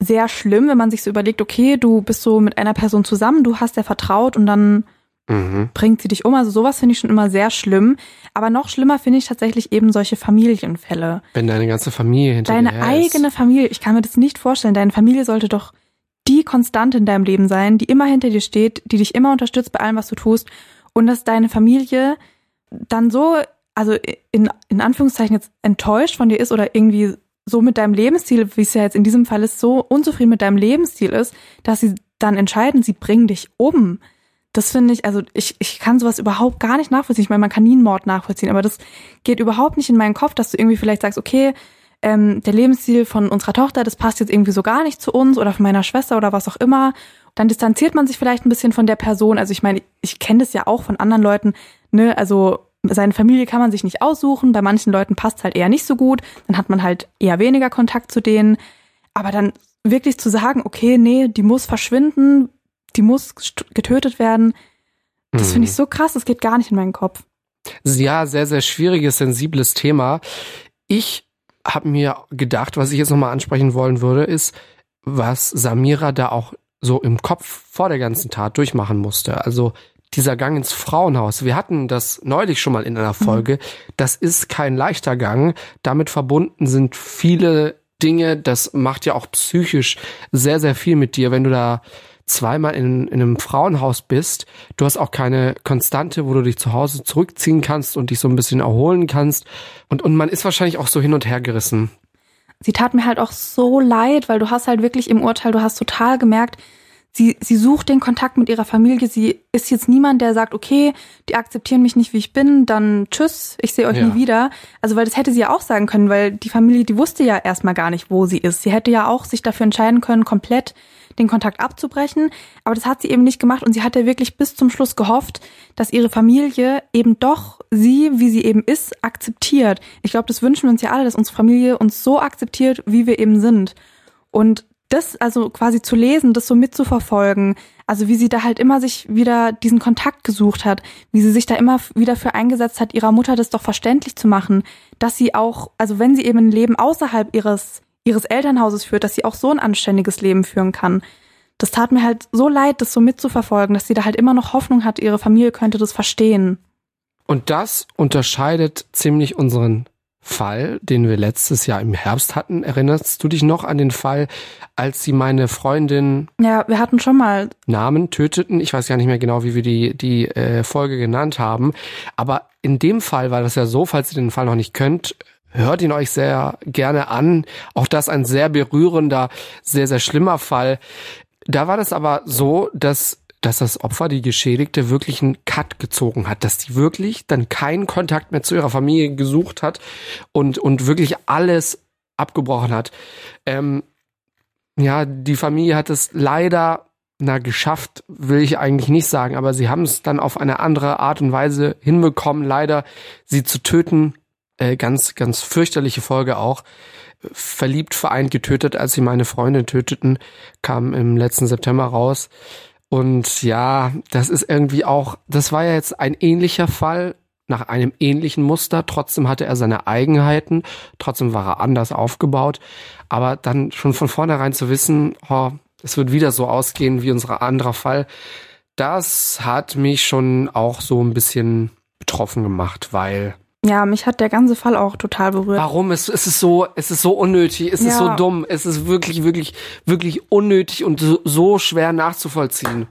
sehr schlimm, wenn man sich so überlegt, okay, du bist so mit einer Person zusammen, du hast der vertraut und dann mhm. bringt sie dich um. Also sowas finde ich schon immer sehr schlimm. Aber noch schlimmer finde ich tatsächlich eben solche Familienfälle. Wenn deine ganze Familie hinter Deine dir eigene ist. Familie, ich kann mir das nicht vorstellen. Deine Familie sollte doch die Konstante in deinem Leben sein, die immer hinter dir steht, die dich immer unterstützt bei allem, was du tust und dass deine Familie dann so, also in, in Anführungszeichen jetzt enttäuscht von dir ist oder irgendwie so mit deinem Lebensstil, wie es ja jetzt in diesem Fall ist, so unzufrieden mit deinem Lebensstil ist, dass sie dann entscheiden, sie bringen dich um. Das finde ich, also ich, ich kann sowas überhaupt gar nicht nachvollziehen. Ich meine, man kann nie einen Mord nachvollziehen, aber das geht überhaupt nicht in meinen Kopf, dass du irgendwie vielleicht sagst, okay, ähm, der Lebensstil von unserer Tochter, das passt jetzt irgendwie so gar nicht zu uns oder von meiner Schwester oder was auch immer dann distanziert man sich vielleicht ein bisschen von der Person. Also ich meine, ich kenne das ja auch von anderen Leuten, ne, also seine Familie kann man sich nicht aussuchen, bei manchen Leuten passt halt eher nicht so gut, dann hat man halt eher weniger Kontakt zu denen. Aber dann wirklich zu sagen, okay, nee, die muss verschwinden, die muss getötet werden, das hm. finde ich so krass, das geht gar nicht in meinen Kopf. Ja, sehr, sehr schwieriges, sensibles Thema. Ich habe mir gedacht, was ich jetzt nochmal ansprechen wollen würde, ist, was Samira da auch so im Kopf vor der ganzen Tat durchmachen musste. Also dieser Gang ins Frauenhaus. Wir hatten das neulich schon mal in einer Folge. Mhm. Das ist kein leichter Gang. Damit verbunden sind viele Dinge. Das macht ja auch psychisch sehr, sehr viel mit dir, wenn du da zweimal in, in einem Frauenhaus bist. Du hast auch keine Konstante, wo du dich zu Hause zurückziehen kannst und dich so ein bisschen erholen kannst. Und, und man ist wahrscheinlich auch so hin und her gerissen sie tat mir halt auch so leid, weil du hast halt wirklich im Urteil, du hast total gemerkt, sie, sie sucht den Kontakt mit ihrer Familie. Sie ist jetzt niemand, der sagt, okay, die akzeptieren mich nicht, wie ich bin, dann tschüss, ich sehe euch ja. nie wieder. Also, weil das hätte sie ja auch sagen können, weil die Familie, die wusste ja erstmal gar nicht, wo sie ist. Sie hätte ja auch sich dafür entscheiden können, komplett den Kontakt abzubrechen. Aber das hat sie eben nicht gemacht und sie hat ja wirklich bis zum Schluss gehofft, dass ihre Familie eben doch sie, wie sie eben ist, akzeptiert. Ich glaube, das wünschen wir uns ja alle, dass unsere Familie uns so akzeptiert, wie wir eben sind. Und das also quasi zu lesen, das so mitzuverfolgen, also wie sie da halt immer sich wieder diesen Kontakt gesucht hat, wie sie sich da immer wieder für eingesetzt hat, ihrer Mutter das doch verständlich zu machen, dass sie auch, also wenn sie eben ein Leben außerhalb ihres ihres Elternhauses führt, dass sie auch so ein anständiges Leben führen kann. Das tat mir halt so leid, das so mitzuverfolgen, dass sie da halt immer noch Hoffnung hat, ihre Familie könnte das verstehen. Und das unterscheidet ziemlich unseren Fall, den wir letztes Jahr im Herbst hatten. Erinnerst du dich noch an den Fall, als sie meine Freundin Ja, wir hatten schon mal Namen töteten. Ich weiß gar nicht mehr genau, wie wir die die äh, Folge genannt haben, aber in dem Fall war das ja so, falls ihr den Fall noch nicht könnt, hört ihn euch sehr gerne an. Auch das ein sehr berührender, sehr, sehr schlimmer Fall. Da war das aber so, dass dass das Opfer, die Geschädigte, wirklich einen Cut gezogen hat, dass die wirklich dann keinen Kontakt mehr zu ihrer Familie gesucht hat und, und wirklich alles abgebrochen hat. Ähm, ja, die Familie hat es leider na geschafft, will ich eigentlich nicht sagen, aber sie haben es dann auf eine andere Art und Weise hinbekommen, leider sie zu töten. Äh, ganz, ganz fürchterliche Folge auch. Verliebt, vereint, getötet, als sie meine Freundin töteten, kam im letzten September raus. Und ja, das ist irgendwie auch, das war ja jetzt ein ähnlicher Fall nach einem ähnlichen Muster. Trotzdem hatte er seine Eigenheiten, trotzdem war er anders aufgebaut. Aber dann schon von vornherein zu wissen, oh, es wird wieder so ausgehen wie unser anderer Fall, das hat mich schon auch so ein bisschen betroffen gemacht, weil ja, mich hat der ganze Fall auch total berührt. Warum? Es, es ist so, es ist so unnötig, es ja. ist so dumm, es ist wirklich, wirklich, wirklich unnötig und so, so schwer nachzuvollziehen.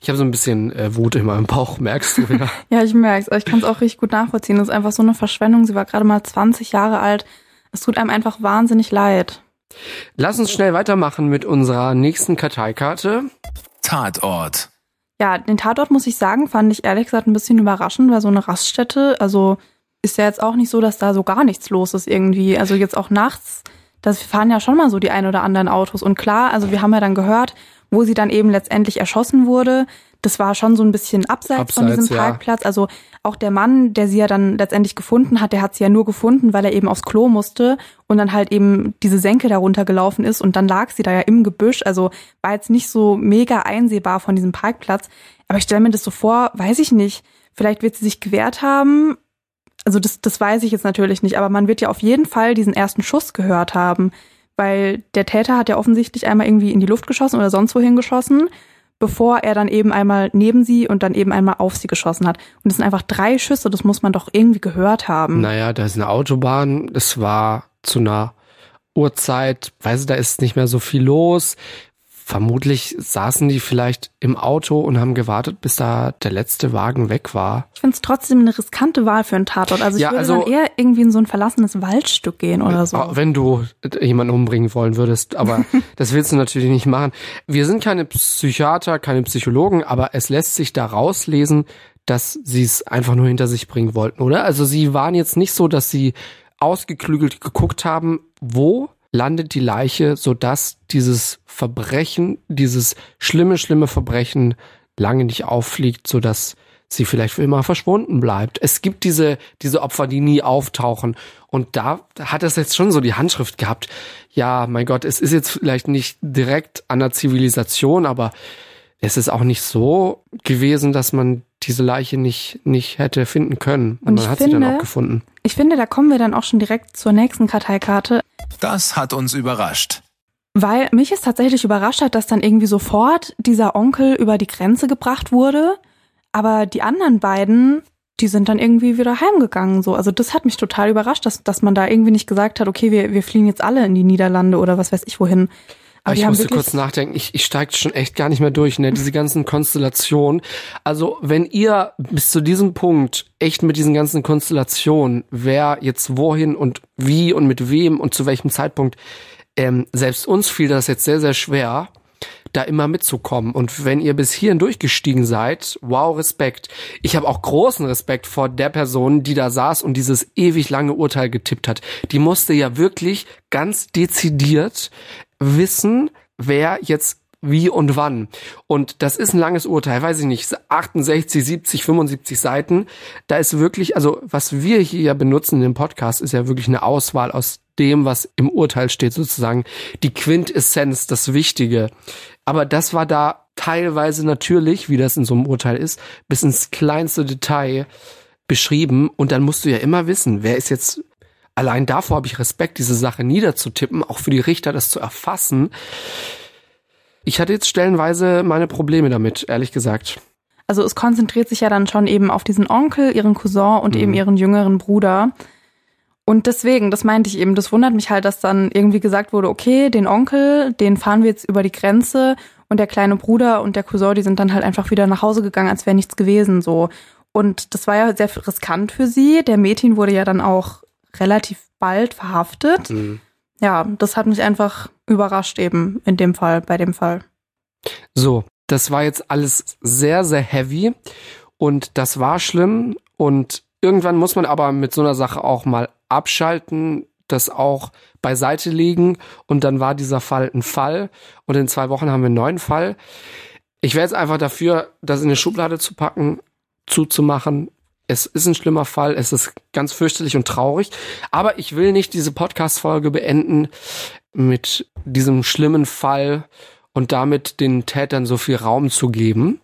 Ich habe so ein bisschen äh, Wut in meinem Bauch, merkst du, ja? ja, ich merk's. Ich kann es auch richtig gut nachvollziehen. Das ist einfach so eine Verschwendung. Sie war gerade mal 20 Jahre alt. Es tut einem einfach wahnsinnig leid. Lass uns schnell weitermachen mit unserer nächsten Karteikarte. Tatort. Ja, den Tatort muss ich sagen, fand ich ehrlich gesagt ein bisschen überraschend, weil so eine Raststätte, also ist ja jetzt auch nicht so, dass da so gar nichts los ist irgendwie. Also jetzt auch nachts, das fahren ja schon mal so die ein oder anderen Autos. Und klar, also wir haben ja dann gehört, wo sie dann eben letztendlich erschossen wurde das war schon so ein bisschen abseits, abseits von diesem Parkplatz. Ja. Also auch der Mann, der sie ja dann letztendlich gefunden hat, der hat sie ja nur gefunden, weil er eben aufs Klo musste und dann halt eben diese Senke darunter gelaufen ist und dann lag sie da ja im Gebüsch. Also war jetzt nicht so mega einsehbar von diesem Parkplatz. Aber ich stelle mir das so vor, weiß ich nicht. Vielleicht wird sie sich gewehrt haben. Also das, das weiß ich jetzt natürlich nicht, aber man wird ja auf jeden Fall diesen ersten Schuss gehört haben, weil der Täter hat ja offensichtlich einmal irgendwie in die Luft geschossen oder sonst wohin geschossen bevor er dann eben einmal neben sie und dann eben einmal auf sie geschossen hat. Und das sind einfach drei Schüsse, das muss man doch irgendwie gehört haben. Naja, da ist eine Autobahn, es war zu einer Uhrzeit, weiß ich, da ist nicht mehr so viel los vermutlich saßen die vielleicht im Auto und haben gewartet, bis da der letzte Wagen weg war. Ich finde es trotzdem eine riskante Wahl für einen Tatort. Also ich ja, würde also, dann eher irgendwie in so ein verlassenes Waldstück gehen oder so. Wenn du jemanden umbringen wollen würdest, aber das willst du natürlich nicht machen. Wir sind keine Psychiater, keine Psychologen, aber es lässt sich da rauslesen, dass sie es einfach nur hinter sich bringen wollten, oder? Also sie waren jetzt nicht so, dass sie ausgeklügelt geguckt haben, wo landet die Leiche, sodass dieses Verbrechen, dieses schlimme, schlimme Verbrechen lange nicht auffliegt, sodass sie vielleicht für immer verschwunden bleibt. Es gibt diese, diese Opfer, die nie auftauchen. Und da hat es jetzt schon so die Handschrift gehabt. Ja, mein Gott, es ist jetzt vielleicht nicht direkt an der Zivilisation, aber es ist auch nicht so gewesen, dass man diese Leiche nicht, nicht hätte finden können. Und, Und man hat finde, sie dann auch gefunden. Ich finde, da kommen wir dann auch schon direkt zur nächsten Karteikarte. Das hat uns überrascht. Weil mich es tatsächlich überrascht hat, dass dann irgendwie sofort dieser Onkel über die Grenze gebracht wurde. Aber die anderen beiden, die sind dann irgendwie wieder heimgegangen. So. Also das hat mich total überrascht, dass, dass man da irgendwie nicht gesagt hat, okay, wir, wir fliehen jetzt alle in die Niederlande oder was weiß ich wohin. Aber ich musste kurz nachdenken, ich, ich steige schon echt gar nicht mehr durch, ne? Diese ganzen Konstellationen. Also, wenn ihr bis zu diesem Punkt echt mit diesen ganzen Konstellationen, wer jetzt wohin und wie und mit wem und zu welchem Zeitpunkt, ähm, selbst uns fiel das jetzt sehr, sehr schwer, da immer mitzukommen. Und wenn ihr bis hierhin durchgestiegen seid, wow, Respekt. Ich habe auch großen Respekt vor der Person, die da saß und dieses ewig lange Urteil getippt hat. Die musste ja wirklich ganz dezidiert wissen, wer jetzt wie und wann. Und das ist ein langes Urteil, weiß ich nicht, 68, 70, 75 Seiten. Da ist wirklich, also was wir hier benutzen in dem Podcast, ist ja wirklich eine Auswahl aus dem, was im Urteil steht, sozusagen die Quintessenz, das Wichtige. Aber das war da teilweise natürlich, wie das in so einem Urteil ist, bis ins kleinste Detail beschrieben. Und dann musst du ja immer wissen, wer ist jetzt allein davor habe ich Respekt, diese Sache niederzutippen, auch für die Richter das zu erfassen. Ich hatte jetzt stellenweise meine Probleme damit, ehrlich gesagt. Also es konzentriert sich ja dann schon eben auf diesen Onkel, ihren Cousin und mhm. eben ihren jüngeren Bruder. Und deswegen, das meinte ich eben, das wundert mich halt, dass dann irgendwie gesagt wurde, okay, den Onkel, den fahren wir jetzt über die Grenze und der kleine Bruder und der Cousin, die sind dann halt einfach wieder nach Hause gegangen, als wäre nichts gewesen so. Und das war ja sehr riskant für sie. Der Mädchen wurde ja dann auch relativ bald verhaftet. Mhm. ja, das hat mich einfach überrascht eben in dem Fall, bei dem Fall. So, das war jetzt alles sehr, sehr heavy und das war schlimm und irgendwann muss man aber mit so einer Sache auch mal abschalten, das auch beiseite legen und dann war dieser Fall ein Fall und in zwei Wochen haben wir einen neuen Fall. Ich wäre jetzt einfach dafür, das in eine Schublade zu packen, zuzumachen. Es ist ein schlimmer Fall, es ist ganz fürchterlich und traurig, aber ich will nicht diese Podcast-Folge beenden mit diesem schlimmen Fall und damit den Tätern so viel Raum zu geben.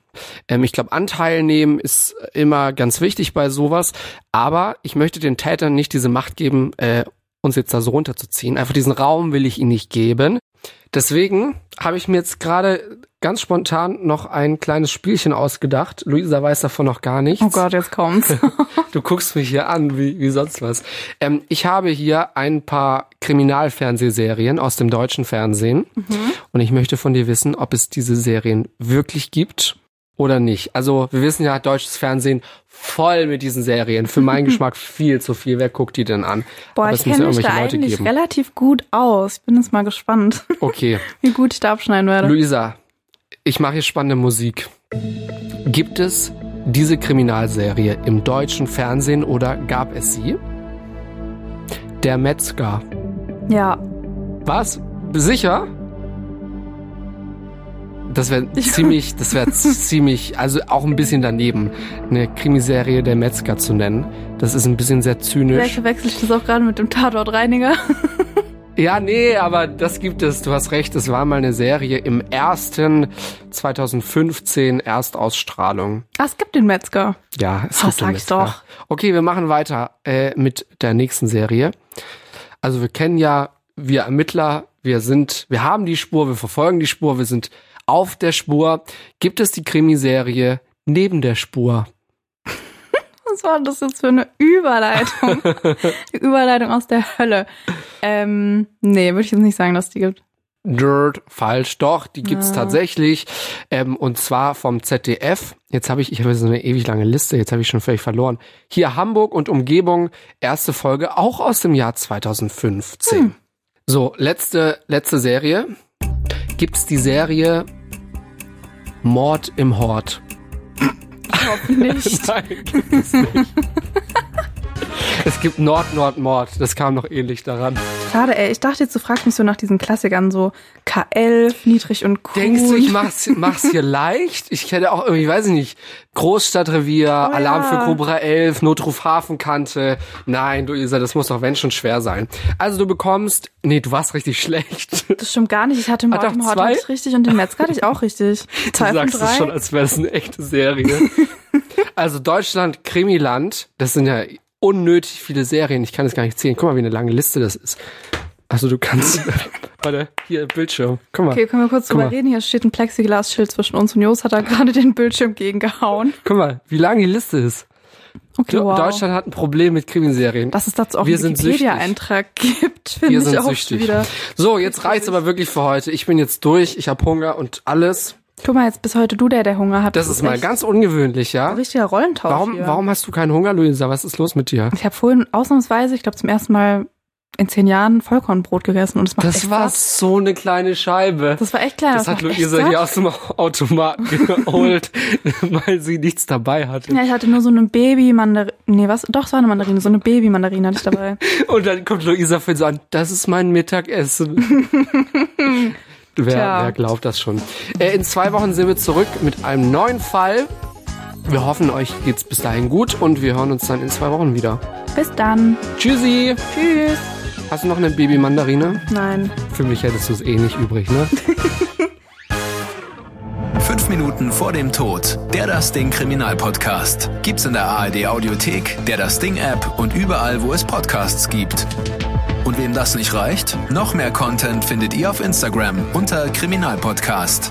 Ähm, ich glaube, Anteil nehmen ist immer ganz wichtig bei sowas, aber ich möchte den Tätern nicht diese Macht geben, äh, uns jetzt da so runterzuziehen. Einfach diesen Raum will ich ihnen nicht geben. Deswegen habe ich mir jetzt gerade ganz spontan noch ein kleines Spielchen ausgedacht. Luisa weiß davon noch gar nichts. Oh Gott, jetzt kommt's. du guckst mich hier an, wie, wie sonst was. Ähm, ich habe hier ein paar Kriminalfernsehserien aus dem deutschen Fernsehen. Mhm. Und ich möchte von dir wissen, ob es diese Serien wirklich gibt oder nicht. Also wir wissen ja, deutsches Fernsehen voll mit diesen Serien. Für meinen Geschmack viel zu viel. Wer guckt die denn an? Boah, ich kenne mich da eigentlich geben. relativ gut aus. Ich bin jetzt mal gespannt, okay. wie gut ich da abschneiden werde. Luisa, ich mache hier spannende Musik. Gibt es diese Kriminalserie im deutschen Fernsehen oder gab es sie? Der Metzger. Ja. Was? Sicher? Das wäre ziemlich, das wäre ziemlich, also auch ein bisschen daneben, eine Krimiserie der Metzger zu nennen. Das ist ein bisschen sehr zynisch. Vielleicht verwechsel ich das auch gerade mit dem Tatortreiniger. Ja, nee, aber das gibt es. Du hast recht. Es war mal eine Serie im ersten 2015 Erstausstrahlung. Ah, es gibt den Metzger. Ja, es Was gibt den Metzger. doch. Okay, wir machen weiter äh, mit der nächsten Serie. Also wir kennen ja, wir Ermittler, wir sind, wir haben die Spur, wir verfolgen die Spur, wir sind auf der Spur gibt es die Krimiserie Neben der Spur. Was war das jetzt für eine Überleitung? Die Überleitung aus der Hölle. Ähm, nee, würde ich jetzt nicht sagen, dass die gibt. Dirt, falsch, doch, die gibt's ja. tatsächlich. Ähm, und zwar vom ZDF. Jetzt habe ich, ich habe so eine ewig lange Liste, jetzt habe ich schon völlig verloren. Hier Hamburg und Umgebung, erste Folge, auch aus dem Jahr 2015. Hm. So, letzte, letzte Serie gibt's die Serie Mord im Hort. Hoffe nicht. Nein, gibt es nicht. Es gibt Nord, Nord, Mord. Das kam noch ähnlich daran. Schade, ey. Ich dachte jetzt, du fragst mich so nach diesen Klassikern, so K11, niedrig und cool. Denkst du, ich mach's, mach's hier leicht? Ich hätte auch irgendwie, weiß ich nicht, Großstadtrevier, oh, Alarm ja. für Cobra 11, Notruf Hafenkante. Nein, du Isa, das muss doch wenn schon schwer sein. Also du bekommst, nee, du warst richtig schlecht. Das stimmt gar nicht. Ich hatte Mord im Hort richtig und den Metzger hatte ich auch richtig. Zwei du sagst es schon, als wäre das eine echte Serie. also Deutschland, Krimiland, das sind ja unnötig viele Serien. Ich kann es gar nicht zählen. Guck mal, wie eine lange Liste das ist. Also du kannst. Warte, hier Bildschirm. Guck mal. Okay, können wir kurz drüber reden? Hier steht ein Plexiglasschild zwischen uns und Jos hat da gerade den Bildschirm gegengehauen. Guck mal, wie lang die Liste ist. Okay, wow. Deutschland hat ein Problem mit Krimiserien. Dass es dazu auch wir einen Wikipedia-Eintrag gibt, finde ich auch süchtig. wieder. So, jetzt reicht's aber wirklich für heute. Ich bin jetzt durch, ich habe Hunger und alles. Guck mal, jetzt bis heute du der, der Hunger hat. Das, das ist mal ganz ungewöhnlich, ja? Ein richtiger Rollentausch Warum, hier. warum hast du keinen Hunger, Luisa? Was ist los mit dir? Ich habe vorhin ausnahmsweise, ich glaube zum ersten Mal in zehn Jahren Vollkornbrot gegessen und es macht Das war Spaß. so eine kleine Scheibe. Das war echt klein. Das, das hat Luisa hier aus dem Automaten geholt, weil sie nichts dabei hatte. Ja, ich hatte nur so eine Baby-Mandarine. Nee, was? Doch, es war eine Mandarine. So eine Baby-Mandarine hatte ich dabei. und dann kommt Luisa für so an, das ist mein Mittagessen. Wer, wer glaubt das schon? Äh, in zwei Wochen sind wir zurück mit einem neuen Fall. Wir hoffen, euch geht's bis dahin gut und wir hören uns dann in zwei Wochen wieder. Bis dann. Tschüssi. Tschüss. Hast du noch eine Babymandarine? Nein. Für mich hättest du es eh nicht übrig, ne? Fünf Minuten vor dem Tod. Der Das Ding Kriminalpodcast. Gibt's in der ARD Audiothek, der Das Ding App und überall, wo es Podcasts gibt. Und wem das nicht reicht, noch mehr Content findet ihr auf Instagram unter Kriminalpodcast.